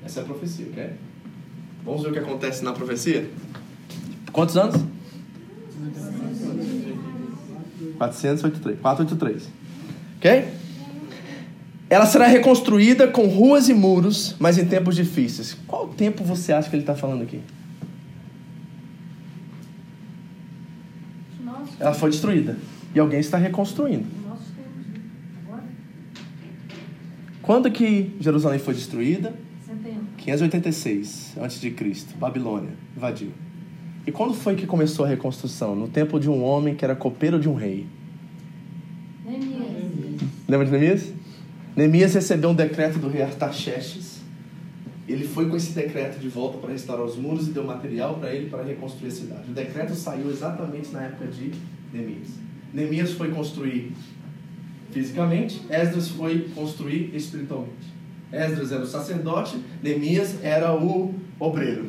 Essa é a profecia, ok? Vamos ver o que acontece na profecia? Quantos anos? 483. 483. Ok? Ela será reconstruída com ruas e muros, mas em tempos difíceis. Qual tempo você acha que ele está falando aqui? Ela foi destruída. E alguém está reconstruindo. Quando que Jerusalém foi destruída? 586 a.C., Babilônia invadiu. E quando foi que começou a reconstrução? No tempo de um homem que era copeiro de um rei. Neemias. Lembra de Neemias? Neemias recebeu um decreto do rei Artaxerxes. Ele foi com esse decreto de volta para restaurar os muros e deu material para ele para reconstruir a cidade. O decreto saiu exatamente na época de Neemias. Neemias foi construir fisicamente, Esdras foi construir espiritualmente. Esdras era o sacerdote, Neemias era o obreiro.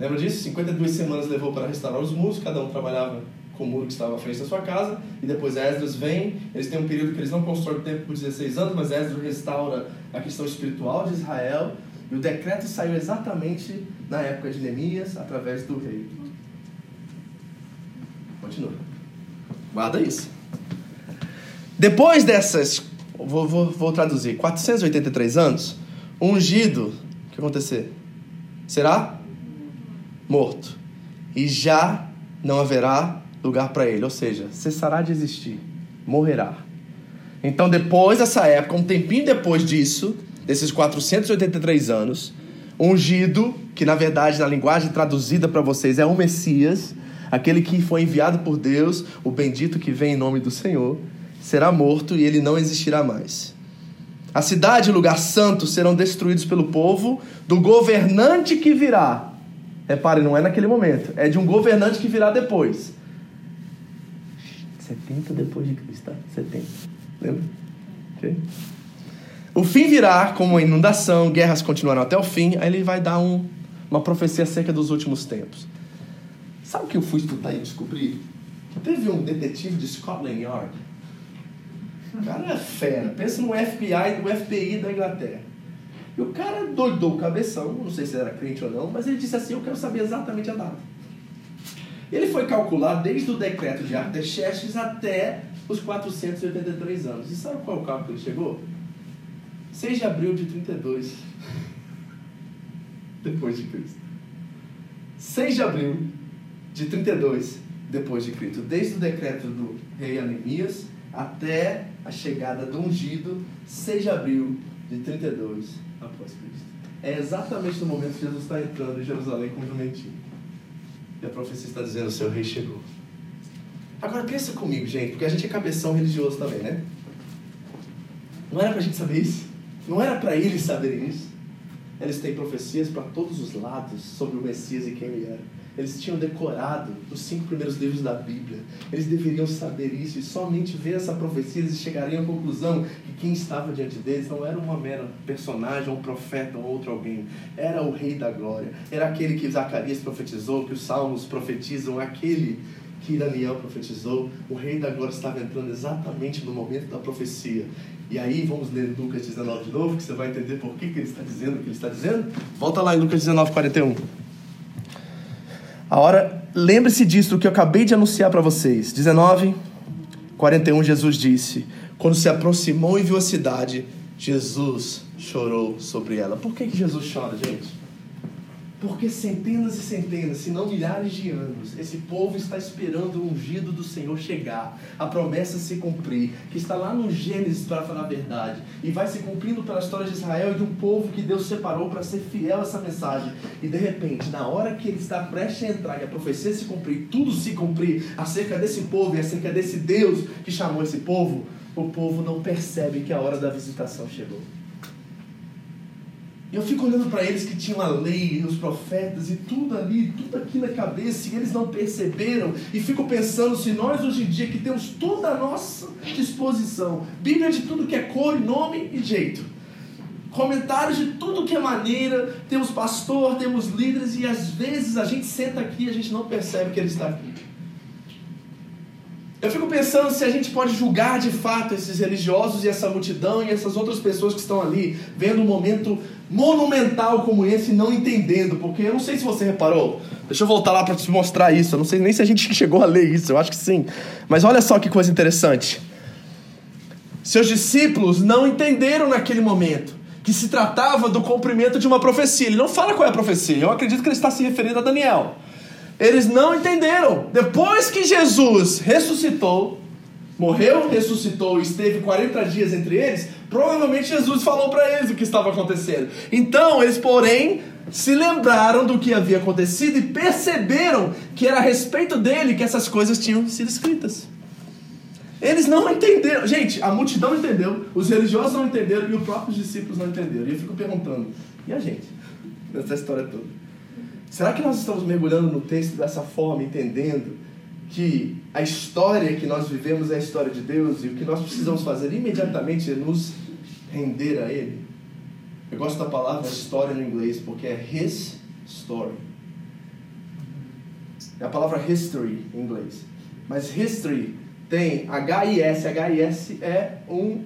Lembra disso? 52 semanas levou para restaurar os muros, cada um trabalhava com o muro que estava à frente da sua casa, e depois Esdras vem, eles têm um período que eles não constroem o templo por 16 anos, mas Esdras restaura a questão espiritual de Israel, e o decreto saiu exatamente na época de Neemias, através do rei. Continua. Guarda isso. Depois dessas vou, vou, vou traduzir, 483 anos, ungido, o que acontecer? Será morto. E já não haverá lugar para ele, ou seja, cessará de existir, morrerá. Então, depois dessa época, um tempinho depois disso, desses 483 anos, ungido, que na verdade, na linguagem traduzida para vocês, é o Messias, aquele que foi enviado por Deus, o bendito que vem em nome do Senhor, será morto e ele não existirá mais. A cidade e o lugar santo serão destruídos pelo povo do governante que virá. Repare, não é naquele momento, é de um governante que virá depois. 70 depois de Cristo, tá? 70. Lembra? Okay? O fim virá como uma inundação, guerras continuarão até o fim. Aí ele vai dar um, uma profecia acerca dos últimos tempos. Sabe o que eu fui estudar e descobrir? Teve um detetive de Scotland Yard o cara é fera. Pensa no FBI, no FBI da Inglaterra. E o cara doidou o cabeção, não sei se era crente ou não, mas ele disse assim: Eu quero saber exatamente a data. Ele foi calcular desde o decreto de Artaxerxes até os 483 anos. E sabe qual é o cálculo que ele chegou? 6 de abril de 32. Depois de Cristo. 6 de abril de 32 depois de Cristo. Desde o decreto do rei Anemias até a chegada do ungido, 6 de abril de 32 após Cristo. É exatamente no momento que Jesus está entrando em Jerusalém com o jumentinho. E a profecia está dizendo: o seu rei chegou. Agora pensa comigo, gente, porque a gente é cabeção religioso também, né? Não era para a gente saber isso? Não era para eles saberem isso? Eles têm profecias para todos os lados sobre o Messias e quem ele era. Eles tinham decorado os cinco primeiros livros da Bíblia. Eles deveriam saber isso e somente ver essa profecia eles chegariam à conclusão que quem estava diante deles não era uma mera personagem, um profeta ou outro alguém. Era o Rei da Glória. Era aquele que Zacarias profetizou, que os Salmos profetizam, aquele que Daniel profetizou, o rei da glória estava entrando exatamente no momento da profecia. E aí vamos ler Lucas 19 de novo, que você vai entender por que, que ele está dizendo o que ele está dizendo. Volta lá em Lucas 19, 41. A hora, lembre-se disso que eu acabei de anunciar para vocês. 19, 41, Jesus disse: Quando se aproximou e viu a cidade, Jesus chorou sobre ela. Por que, que Jesus chora, gente? Porque centenas e centenas, se não milhares de anos, esse povo está esperando o ungido do Senhor chegar, a promessa se cumprir, que está lá no Gênesis para falar a verdade, e vai se cumprindo pela história de Israel e de um povo que Deus separou para ser fiel a essa mensagem. E de repente, na hora que ele está prestes a entrar e a profecia se cumprir, tudo se cumprir acerca desse povo e acerca desse Deus que chamou esse povo, o povo não percebe que a hora da visitação chegou. E eu fico olhando para eles que tinham a lei, os profetas e tudo ali, tudo aqui na cabeça, e eles não perceberam. E fico pensando se nós hoje em dia que temos toda a nossa disposição, Bíblia de tudo que é cor, nome e jeito. Comentários de tudo que é maneira, temos pastor, temos líderes, e às vezes a gente senta aqui e a gente não percebe que ele está aqui. Eu fico pensando se a gente pode julgar de fato esses religiosos e essa multidão e essas outras pessoas que estão ali, vendo um momento monumental como esse, não entendendo, porque eu não sei se você reparou. Deixa eu voltar lá para te mostrar isso. Eu não sei nem se a gente chegou a ler isso, eu acho que sim. Mas olha só que coisa interessante. Seus discípulos não entenderam naquele momento que se tratava do cumprimento de uma profecia. Ele não fala qual é a profecia. Eu acredito que ele está se referindo a Daniel. Eles não entenderam. Depois que Jesus ressuscitou, morreu, ressuscitou e esteve 40 dias entre eles, provavelmente Jesus falou para eles o que estava acontecendo. Então, eles, porém, se lembraram do que havia acontecido e perceberam que era a respeito dele que essas coisas tinham sido escritas. Eles não entenderam. Gente, a multidão entendeu, os religiosos não entenderam e os próprios discípulos não entenderam. E eu fico perguntando, e a gente? Nessa história toda. Será que nós estamos mergulhando no texto dessa forma, entendendo que a história que nós vivemos é a história de Deus e o que nós precisamos fazer imediatamente é nos render a Ele? Eu gosto da palavra história no inglês porque é His story. É a palavra history em inglês. Mas history tem H-I-S. H-I-S é um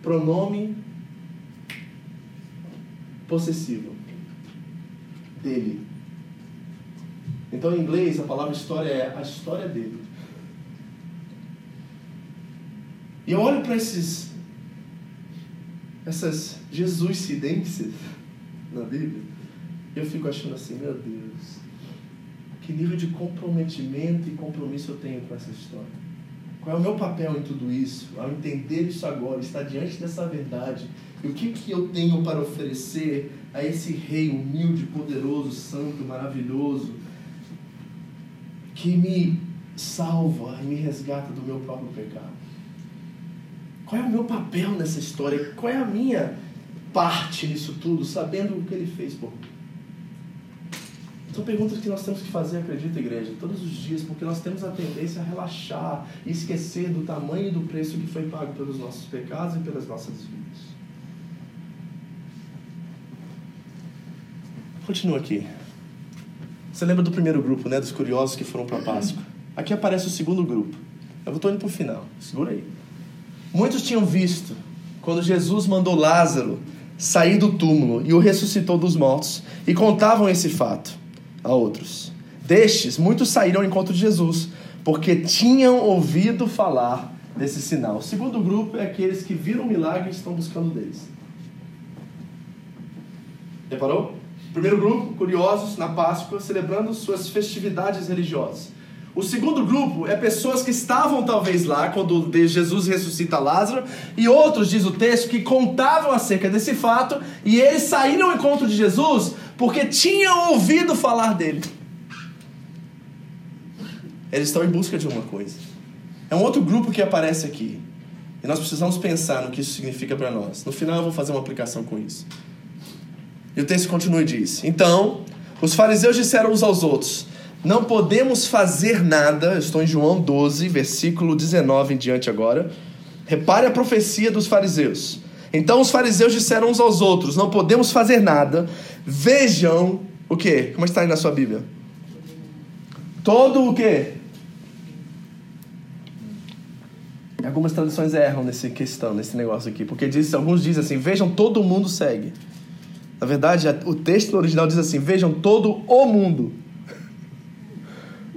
pronome possessivo dele. Então, em inglês, a palavra história é a história dele. E eu olho para esses essas Jesuscidências na Bíblia, eu fico achando assim, meu Deus, que nível de comprometimento e compromisso eu tenho com essa história? Qual é o meu papel em tudo isso? Ao entender isso agora, estar diante dessa verdade, e o que, que eu tenho para oferecer a esse rei humilde, poderoso, santo, maravilhoso, que me salva e me resgata do meu próprio pecado? Qual é o meu papel nessa história? Qual é a minha parte nisso tudo, sabendo o que ele fez por mim? São perguntas que nós temos que fazer, acredita, igreja, todos os dias, porque nós temos a tendência a relaxar e esquecer do tamanho e do preço que foi pago pelos nossos pecados e pelas nossas vidas. Continua aqui. Você lembra do primeiro grupo, né? Dos curiosos que foram para Páscoa. Aqui aparece o segundo grupo. Eu estou indo para o final. Segura aí. Muitos tinham visto quando Jesus mandou Lázaro sair do túmulo e o ressuscitou dos mortos e contavam esse fato a outros. Destes, muitos saíram ao encontro de Jesus porque tinham ouvido falar desse sinal. O segundo grupo é aqueles que viram o milagre e estão buscando deles. Reparou? Primeiro grupo, curiosos na Páscoa, celebrando suas festividades religiosas. O segundo grupo é pessoas que estavam talvez lá quando Jesus ressuscita Lázaro, e outros, diz o texto, que contavam acerca desse fato, e eles saíram ao encontro de Jesus porque tinham ouvido falar dele. Eles estão em busca de uma coisa. É um outro grupo que aparece aqui. E nós precisamos pensar no que isso significa para nós. No final eu vou fazer uma aplicação com isso. E o texto continua e diz: Então, os fariseus disseram uns aos outros: Não podemos fazer nada. Eu estou em João 12, versículo 19 em diante agora. Repare a profecia dos fariseus. Então os fariseus disseram uns aos outros: Não podemos fazer nada. Vejam o que? Como está aí na sua Bíblia? Todo o que? Algumas traduções erram nesse questão, nesse negócio aqui, porque diz, alguns dizem assim: vejam, todo mundo segue. Na verdade, o texto original diz assim: vejam, todo o mundo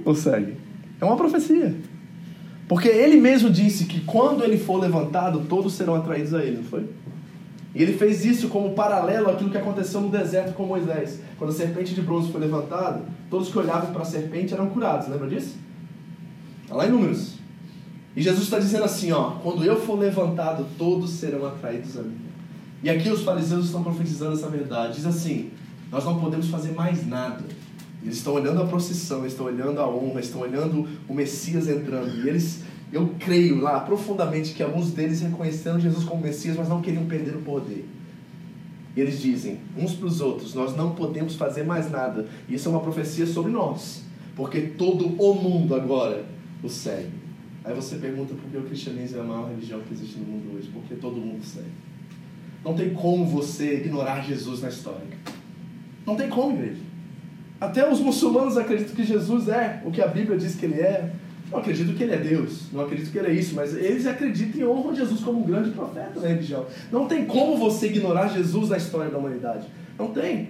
o segue. É uma profecia. Porque ele mesmo disse que quando ele for levantado, todos serão atraídos a ele, não foi? E ele fez isso como paralelo àquilo que aconteceu no deserto com Moisés. Quando a serpente de bronze foi levantada, todos que olhavam para a serpente eram curados, lembra disso? Está lá em Números. E Jesus está dizendo assim: ó, quando eu for levantado, todos serão atraídos a mim. E aqui os fariseus estão profetizando essa verdade. Diz assim: nós não podemos fazer mais nada. Eles estão olhando a procissão, estão olhando a honra, estão olhando o Messias entrando. E eles, eu creio lá profundamente que alguns deles reconheceram Jesus como Messias, mas não queriam perder o poder. E eles dizem uns para os outros: Nós não podemos fazer mais nada. E isso é uma profecia sobre nós, porque todo o mundo agora o segue. Aí você pergunta por que o cristianismo é a maior religião que existe no mundo hoje? Porque todo mundo segue. Não tem como você ignorar Jesus na história. Não tem como, igreja. Até os muçulmanos acreditam que Jesus é o que a Bíblia diz que ele é. Não acredito que ele é Deus, não acredito que ele é isso, mas eles acreditam e honram Jesus como um grande profeta na religião. Não tem como você ignorar Jesus na história da humanidade. Não tem.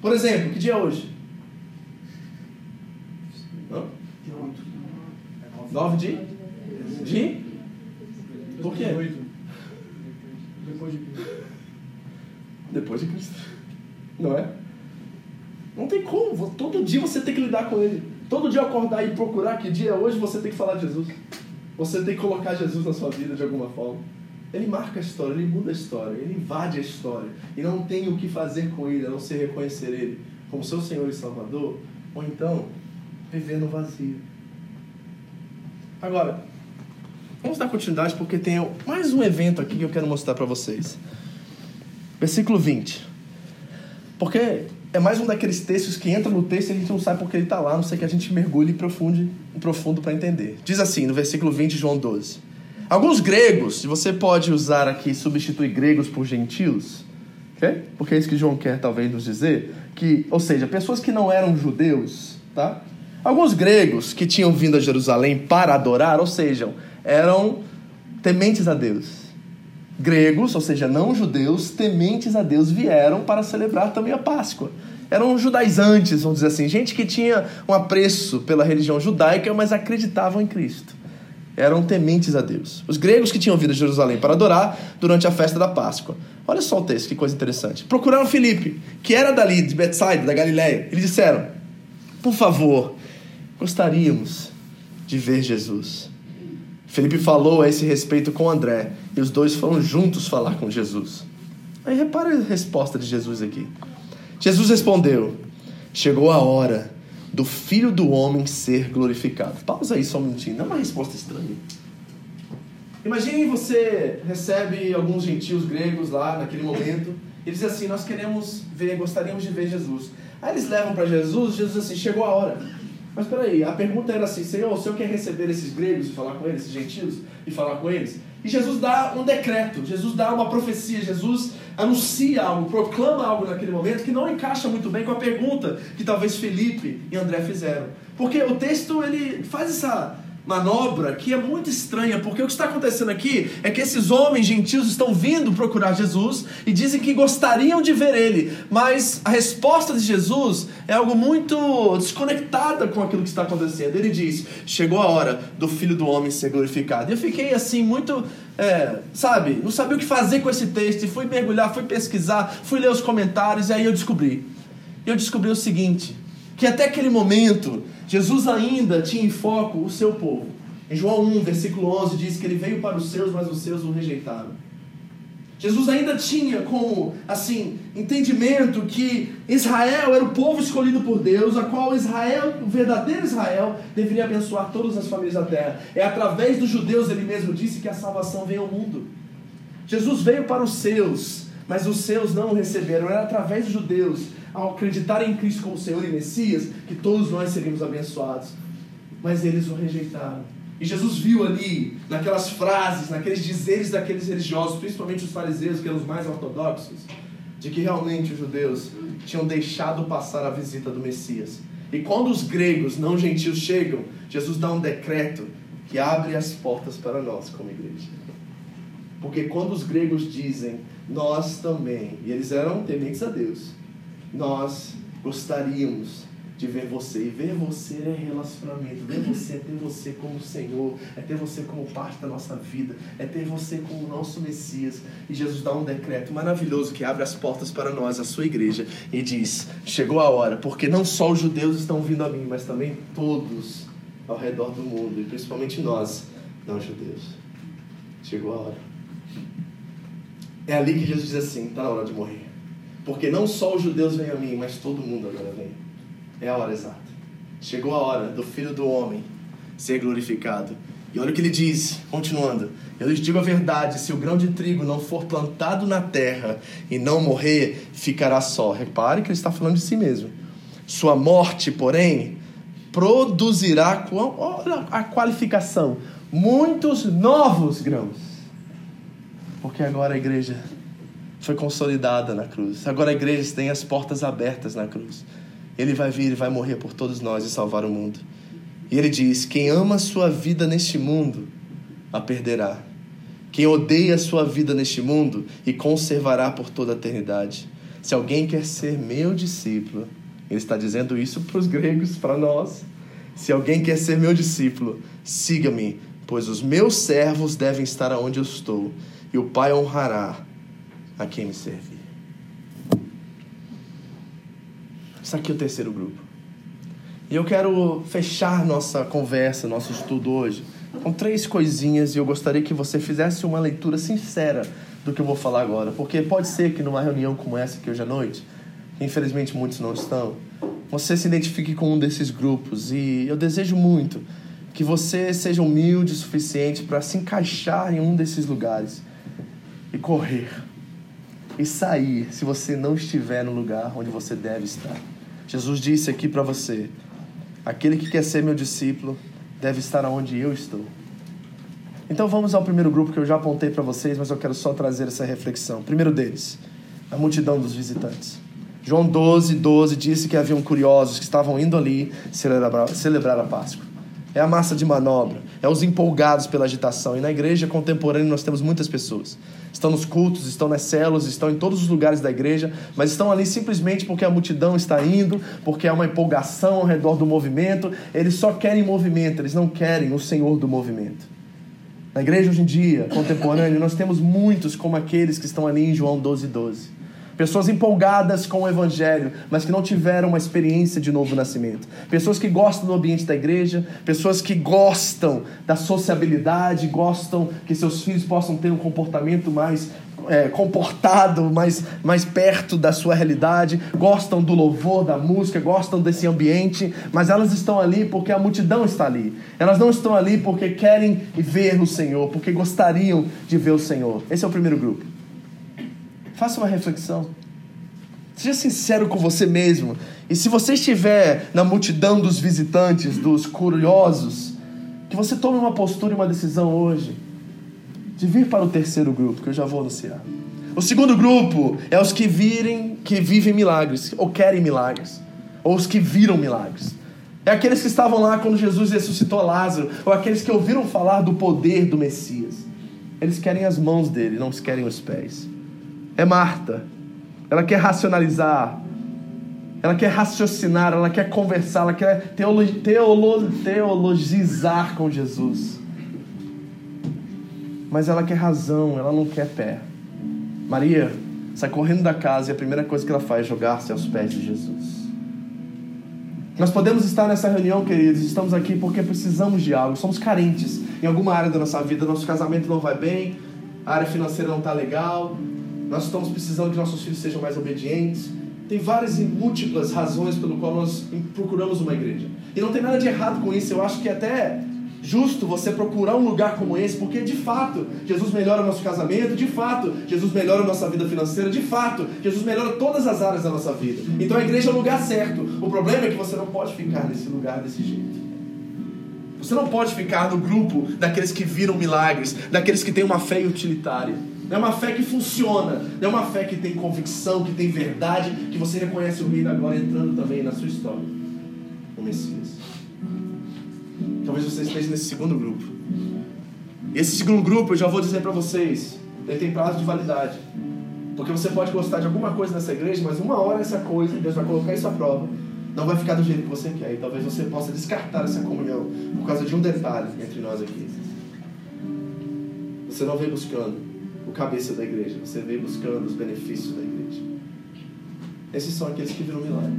Por exemplo, que dia é hoje? Hã? 9 de? De? Por quê? Depois de. Depois de Cristo. Não é? Não tem como. Todo dia você tem que lidar com ele. Todo dia acordar e procurar que dia é hoje, você tem que falar de Jesus. Você tem que colocar Jesus na sua vida de alguma forma. Ele marca a história, ele muda a história, ele invade a história. E não tem o que fazer com ele, a não ser reconhecer ele como seu Senhor e Salvador, ou então viver no vazio. Agora, vamos dar continuidade porque tem mais um evento aqui que eu quero mostrar para vocês. Versículo 20. Porque é mais um daqueles textos que entra no texto e a gente não sabe porque ele está lá, não sei que a gente mergulhe profundo, profundo para entender. Diz assim, no versículo 20 de João 12. Alguns gregos, e você pode usar aqui, substituir gregos por gentios, ok? Porque é isso que João quer talvez nos dizer, que, ou seja, pessoas que não eram judeus, tá? Alguns gregos que tinham vindo a Jerusalém para adorar, ou seja, eram tementes a Deus. Gregos, ou seja, não judeus, tementes a Deus, vieram para celebrar também a Páscoa. Eram judaizantes, vamos dizer assim, gente que tinha um apreço pela religião judaica, mas acreditavam em Cristo. Eram tementes a Deus. Os gregos que tinham vindo a Jerusalém para adorar durante a festa da Páscoa. Olha só o texto, que coisa interessante. Procuraram Filipe, que era dali, de Betsaida, da Galiléia. Eles disseram: Por favor, gostaríamos de ver Jesus. Felipe falou a esse respeito com André e os dois foram juntos falar com Jesus. Aí repara a resposta de Jesus aqui. Jesus respondeu: Chegou a hora do filho do homem ser glorificado. Pausa aí só um minutinho, não é uma resposta estranha. Imagine você recebe alguns gentios gregos lá naquele momento eles assim: Nós queremos ver, gostaríamos de ver Jesus. Aí eles levam para Jesus, Jesus assim: Chegou a hora. Mas peraí, a pergunta era assim: Senhor, o Senhor quer receber esses gregos e falar com eles, esses gentios, e falar com eles? E Jesus dá um decreto, Jesus dá uma profecia, Jesus anuncia algo, proclama algo naquele momento que não encaixa muito bem com a pergunta que talvez Felipe e André fizeram. Porque o texto ele faz essa manobra que é muito estranha, porque o que está acontecendo aqui é que esses homens gentios estão vindo procurar Jesus e dizem que gostariam de ver ele, mas a resposta de Jesus é algo muito desconectada com aquilo que está acontecendo. Ele diz: Chegou a hora do filho do homem ser glorificado. E eu fiquei assim, muito. É, sabe, não sabia o que fazer com esse texto, e fui mergulhar, fui pesquisar, fui ler os comentários, e aí eu descobri. Eu descobri o seguinte: que até aquele momento Jesus ainda tinha em foco o seu povo. Em João 1, versículo 11, diz que ele veio para os seus, mas os seus o rejeitaram. Jesus ainda tinha como, assim, entendimento que Israel era o povo escolhido por Deus, a qual Israel, o verdadeiro Israel, deveria abençoar todas as famílias da terra. É através dos judeus, ele mesmo disse, que a salvação veio ao mundo. Jesus veio para os seus, mas os seus não o receberam. Era através dos judeus, ao acreditarem em Cristo como Senhor e Messias, que todos nós seríamos abençoados. Mas eles o rejeitaram. E Jesus viu ali, naquelas frases, naqueles dizeres daqueles religiosos, principalmente os fariseus, que eram os mais ortodoxos, de que realmente os judeus tinham deixado passar a visita do Messias. E quando os gregos não gentios chegam, Jesus dá um decreto que abre as portas para nós como igreja. Porque quando os gregos dizem nós também, e eles eram tementes a Deus, nós gostaríamos de ver você. E ver você é relacionamento. Ver você é ter você como Senhor, é ter você como parte da nossa vida, é ter você como nosso Messias. E Jesus dá um decreto maravilhoso que abre as portas para nós, a sua igreja, e diz: Chegou a hora, porque não só os judeus estão vindo a mim, mas também todos ao redor do mundo, e principalmente nós, não judeus. Chegou a hora. É ali que Jesus diz assim: está na hora de morrer. Porque não só os judeus vêm a mim, mas todo mundo agora vem. É a hora exata. Chegou a hora do Filho do Homem ser glorificado. E olha o que ele diz, continuando. Eu lhes digo a verdade: se o grão de trigo não for plantado na terra e não morrer, ficará só. Repare que ele está falando de si mesmo. Sua morte, porém, produzirá, olha a qualificação, muitos novos grãos. Porque agora a igreja foi consolidada na cruz. Agora a igreja tem as portas abertas na cruz. Ele vai vir e vai morrer por todos nós e salvar o mundo. E ele diz: Quem ama a sua vida neste mundo, a perderá. Quem odeia a sua vida neste mundo, e conservará por toda a eternidade. Se alguém quer ser meu discípulo, ele está dizendo isso para os gregos, para nós. Se alguém quer ser meu discípulo, siga-me, pois os meus servos devem estar onde eu estou, e o Pai honrará a quem me servir. Isso aqui é o terceiro grupo. E eu quero fechar nossa conversa, nosso estudo hoje, com três coisinhas e eu gostaria que você fizesse uma leitura sincera do que eu vou falar agora, porque pode ser que numa reunião como essa aqui hoje à noite, que infelizmente muitos não estão, você se identifique com um desses grupos e eu desejo muito que você seja humilde o suficiente para se encaixar em um desses lugares e correr e sair se você não estiver no lugar onde você deve estar. Jesus disse aqui para você: aquele que quer ser meu discípulo deve estar onde eu estou. Então vamos ao primeiro grupo que eu já apontei para vocês, mas eu quero só trazer essa reflexão. Primeiro deles, a multidão dos visitantes. João 12, 12 disse que haviam curiosos que estavam indo ali celebrar, a Páscoa é a massa de manobra, é os empolgados pela agitação. E na igreja contemporânea nós temos muitas pessoas. Estão nos cultos, estão nas células, estão em todos os lugares da igreja, mas estão ali simplesmente porque a multidão está indo, porque há uma empolgação ao redor do movimento. Eles só querem movimento, eles não querem o Senhor do movimento. Na igreja hoje em dia, contemporânea, nós temos muitos como aqueles que estão ali em João 12, 12 Pessoas empolgadas com o Evangelho, mas que não tiveram uma experiência de novo nascimento. Pessoas que gostam do ambiente da igreja, pessoas que gostam da sociabilidade, gostam que seus filhos possam ter um comportamento mais é, comportado, mais, mais perto da sua realidade, gostam do louvor, da música, gostam desse ambiente, mas elas estão ali porque a multidão está ali. Elas não estão ali porque querem ver o Senhor, porque gostariam de ver o Senhor. Esse é o primeiro grupo. Faça uma reflexão. Seja sincero com você mesmo. E se você estiver na multidão dos visitantes, dos curiosos, que você tome uma postura e uma decisão hoje de vir para o terceiro grupo, que eu já vou anunciar. O segundo grupo é os que virem, que vivem milagres, ou querem milagres, ou os que viram milagres. É aqueles que estavam lá quando Jesus ressuscitou Lázaro, ou aqueles que ouviram falar do poder do Messias. Eles querem as mãos dele, não querem os pés é Marta. Ela quer racionalizar, ela quer raciocinar, ela quer conversar, ela quer teolo, teolo, teologizar com Jesus. Mas ela quer razão, ela não quer pé. Maria sai correndo da casa e a primeira coisa que ela faz é jogar-se aos pés de Jesus. Nós podemos estar nessa reunião, queridos, estamos aqui porque precisamos de algo, somos carentes em alguma área da nossa vida, nosso casamento não vai bem, a área financeira não está legal, nós estamos precisando que nossos filhos sejam mais obedientes. Tem várias e múltiplas razões pelo qual nós procuramos uma igreja. E não tem nada de errado com isso. Eu acho que é até justo você procurar um lugar como esse, porque de fato Jesus melhora o nosso casamento, de fato Jesus melhora a nossa vida financeira, de fato Jesus melhora todas as áreas da nossa vida. Então a igreja é o lugar certo. O problema é que você não pode ficar nesse lugar desse jeito. Você não pode ficar no grupo daqueles que viram milagres, daqueles que têm uma fé utilitária. É uma fé que funciona, é uma fé que tem convicção, que tem verdade, que você reconhece o Rei da Glória entrando também na sua história. O Messias. Talvez você esteja nesse segundo grupo. E esse segundo grupo, eu já vou dizer para vocês, ele tem prazo de validade. Porque você pode gostar de alguma coisa nessa igreja, mas uma hora essa coisa, Deus vai colocar isso à prova, não vai ficar do jeito que você quer. E talvez você possa descartar essa comunhão por causa de um detalhe entre nós aqui. Você não veio buscando cabeça da igreja, você veio buscando os benefícios da igreja. Esses são aqueles que viram milagre.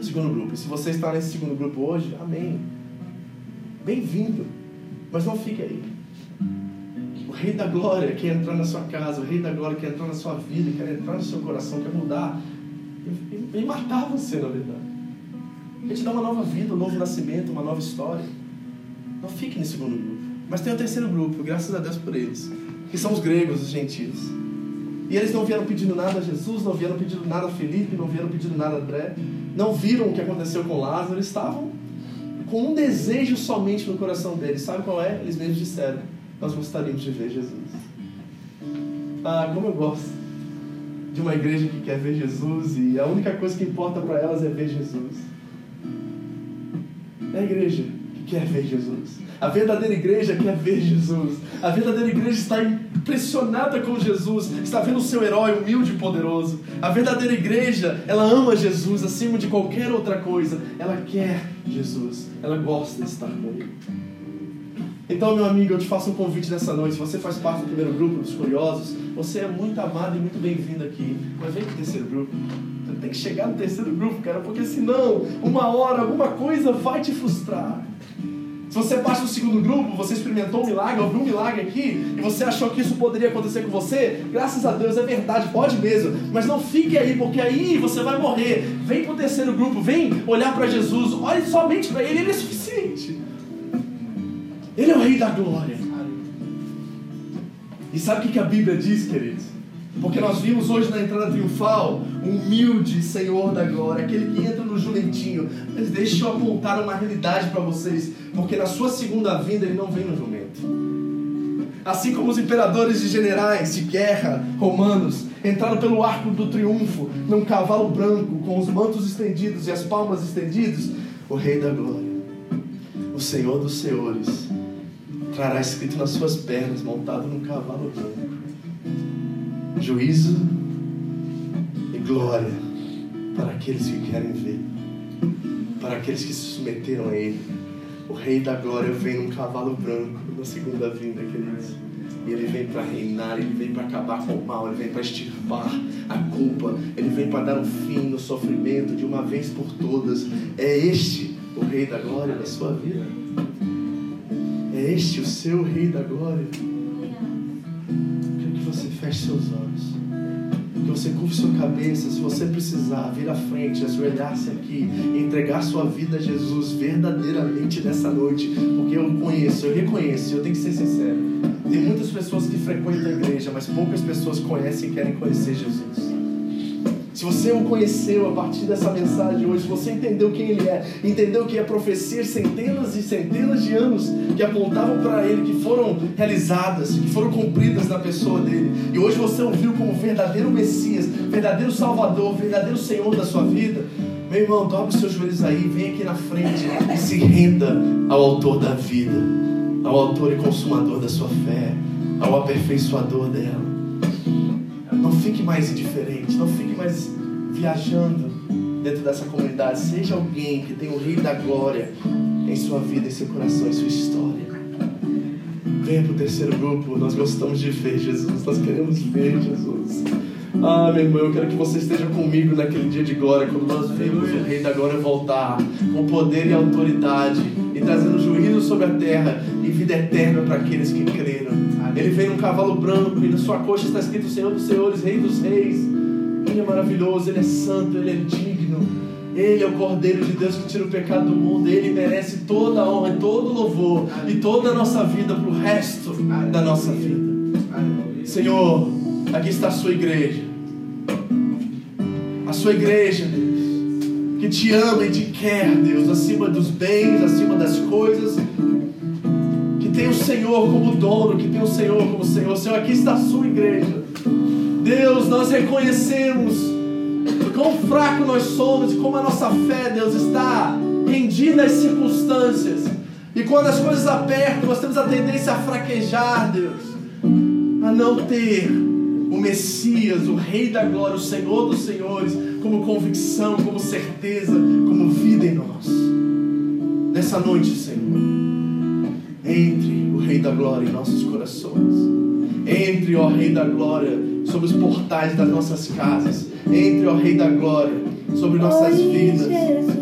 Segundo grupo. E se você está nesse segundo grupo hoje, amém. Bem-vindo. Mas não fique aí. O Rei da Glória quer entrar na sua casa, o Rei da Glória quer entrar na sua vida, quer entrar no seu coração, quer mudar e, matar você, na verdade. Quer te dar uma nova vida, um novo nascimento, uma nova história. Não fique nesse segundo grupo. Mas tem o terceiro grupo, graças a Deus por eles, que são os gregos, os gentios. E eles não vieram pedindo nada a Jesus, não vieram pedindo nada a Felipe, não vieram pedindo nada a André, não viram o que aconteceu com Lázaro, eles estavam com um desejo somente no coração deles. Sabe qual é? Eles mesmos disseram: Nós gostaríamos de ver Jesus. Ah, como eu gosto de uma igreja que quer ver Jesus e a única coisa que importa para elas é ver Jesus. É a igreja quer ver Jesus. A verdadeira igreja quer ver Jesus. A verdadeira igreja está impressionada com Jesus, está vendo o seu herói humilde e poderoso. A verdadeira igreja, ela ama Jesus acima de qualquer outra coisa. Ela quer Jesus. Ela gosta de estar com ele. Então, meu amigo, eu te faço um convite nessa noite. Se você faz parte do primeiro grupo dos curiosos, você é muito amado e muito bem-vindo aqui. Mas vem para o terceiro grupo. Você tem que chegar no terceiro grupo, cara, porque senão, uma hora, alguma coisa vai te frustrar. Se você passa no segundo grupo, você experimentou um milagre, ouviu um milagre aqui, e você achou que isso poderia acontecer com você, graças a Deus é verdade, pode mesmo. Mas não fique aí, porque aí você vai morrer. Vem para o terceiro grupo, vem olhar para Jesus, olhe somente para Ele, Ele é suficiente. Ele é o Rei da Glória. E sabe o que a Bíblia diz, queridos? Porque nós vimos hoje na entrada triunfal um humilde Senhor da glória, aquele que entra no jumentinho. Mas deixa eu apontar uma realidade para vocês, porque na sua segunda vinda ele não vem no jumento. Assim como os imperadores e generais de guerra romanos entraram pelo arco do triunfo num cavalo branco, com os mantos estendidos e as palmas estendidas, o Rei da Glória, o Senhor dos Senhores, trará escrito nas suas pernas, montado num cavalo branco juízo e glória para aqueles que querem ver, para aqueles que se submeteram a Ele. O Rei da Glória vem num cavalo branco na segunda vinda, queridos. E ele vem para reinar, ele vem para acabar com o mal, ele vem para extirpar a culpa, ele vem para dar um fim no sofrimento de uma vez por todas. É este o Rei da Glória da sua vida? É este o seu Rei da Glória? Feche seus olhos que você curve sua cabeça, se você precisar, vir à frente, ajoelhar-se aqui entregar sua vida a Jesus verdadeiramente nessa noite, porque eu conheço, eu reconheço, eu tenho que ser sincero. Tem muitas pessoas que frequentam a igreja, mas poucas pessoas conhecem e querem conhecer Jesus. Se você o conheceu a partir dessa mensagem hoje, se você entendeu quem ele é, entendeu que é profecias centenas e centenas de anos que apontavam para ele, que foram realizadas, que foram cumpridas na pessoa dele, e hoje você ouviu como verdadeiro Messias, verdadeiro Salvador, verdadeiro Senhor da sua vida, meu irmão, dobre os seus joelhos aí, vem aqui na frente e se renda ao Autor da vida, ao Autor e Consumador da sua fé, ao aperfeiçoador dela. Não fique mais indiferente, não fique mais viajando dentro dessa comunidade. Seja alguém que tem o Rei da Glória em sua vida, em seu coração, em sua história. Venha para o terceiro grupo. Nós gostamos de ver Jesus, nós queremos ver Jesus. Ah, meu irmão, eu quero que você esteja comigo naquele dia de glória, quando nós vemos o Rei da Glória voltar com poder e autoridade e trazendo juízo sobre a terra e vida eterna para aqueles que creram. Ele vem num cavalo branco e na sua coxa está escrito Senhor dos Senhores, Rei dos Reis. Ele é maravilhoso, Ele é santo, Ele é digno. Ele é o Cordeiro de Deus que tira o pecado do mundo. Ele merece toda a honra, todo o louvor e toda a nossa vida para o resto da nossa vida. Senhor, aqui está a sua igreja. A sua igreja, Deus, que te ama e te quer, Deus, acima dos bens, acima das coisas. Que tem o Senhor como dono, que tem o Senhor como Senhor. Senhor, aqui está a sua igreja. Deus, nós reconhecemos quão fraco nós somos e como a nossa fé, Deus, está rendida às circunstâncias. E quando as coisas apertam, nós temos a tendência a fraquejar, Deus, a não ter o Messias, o Rei da Glória, o Senhor dos Senhores, como convicção, como certeza, como vida em nós. Nessa noite, Senhor, entre o Rei da Glória em nossos corações. Entre, ó Rei da Glória, sobre os portais das nossas casas. Entre, ó Rei da Glória, sobre nossas vidas.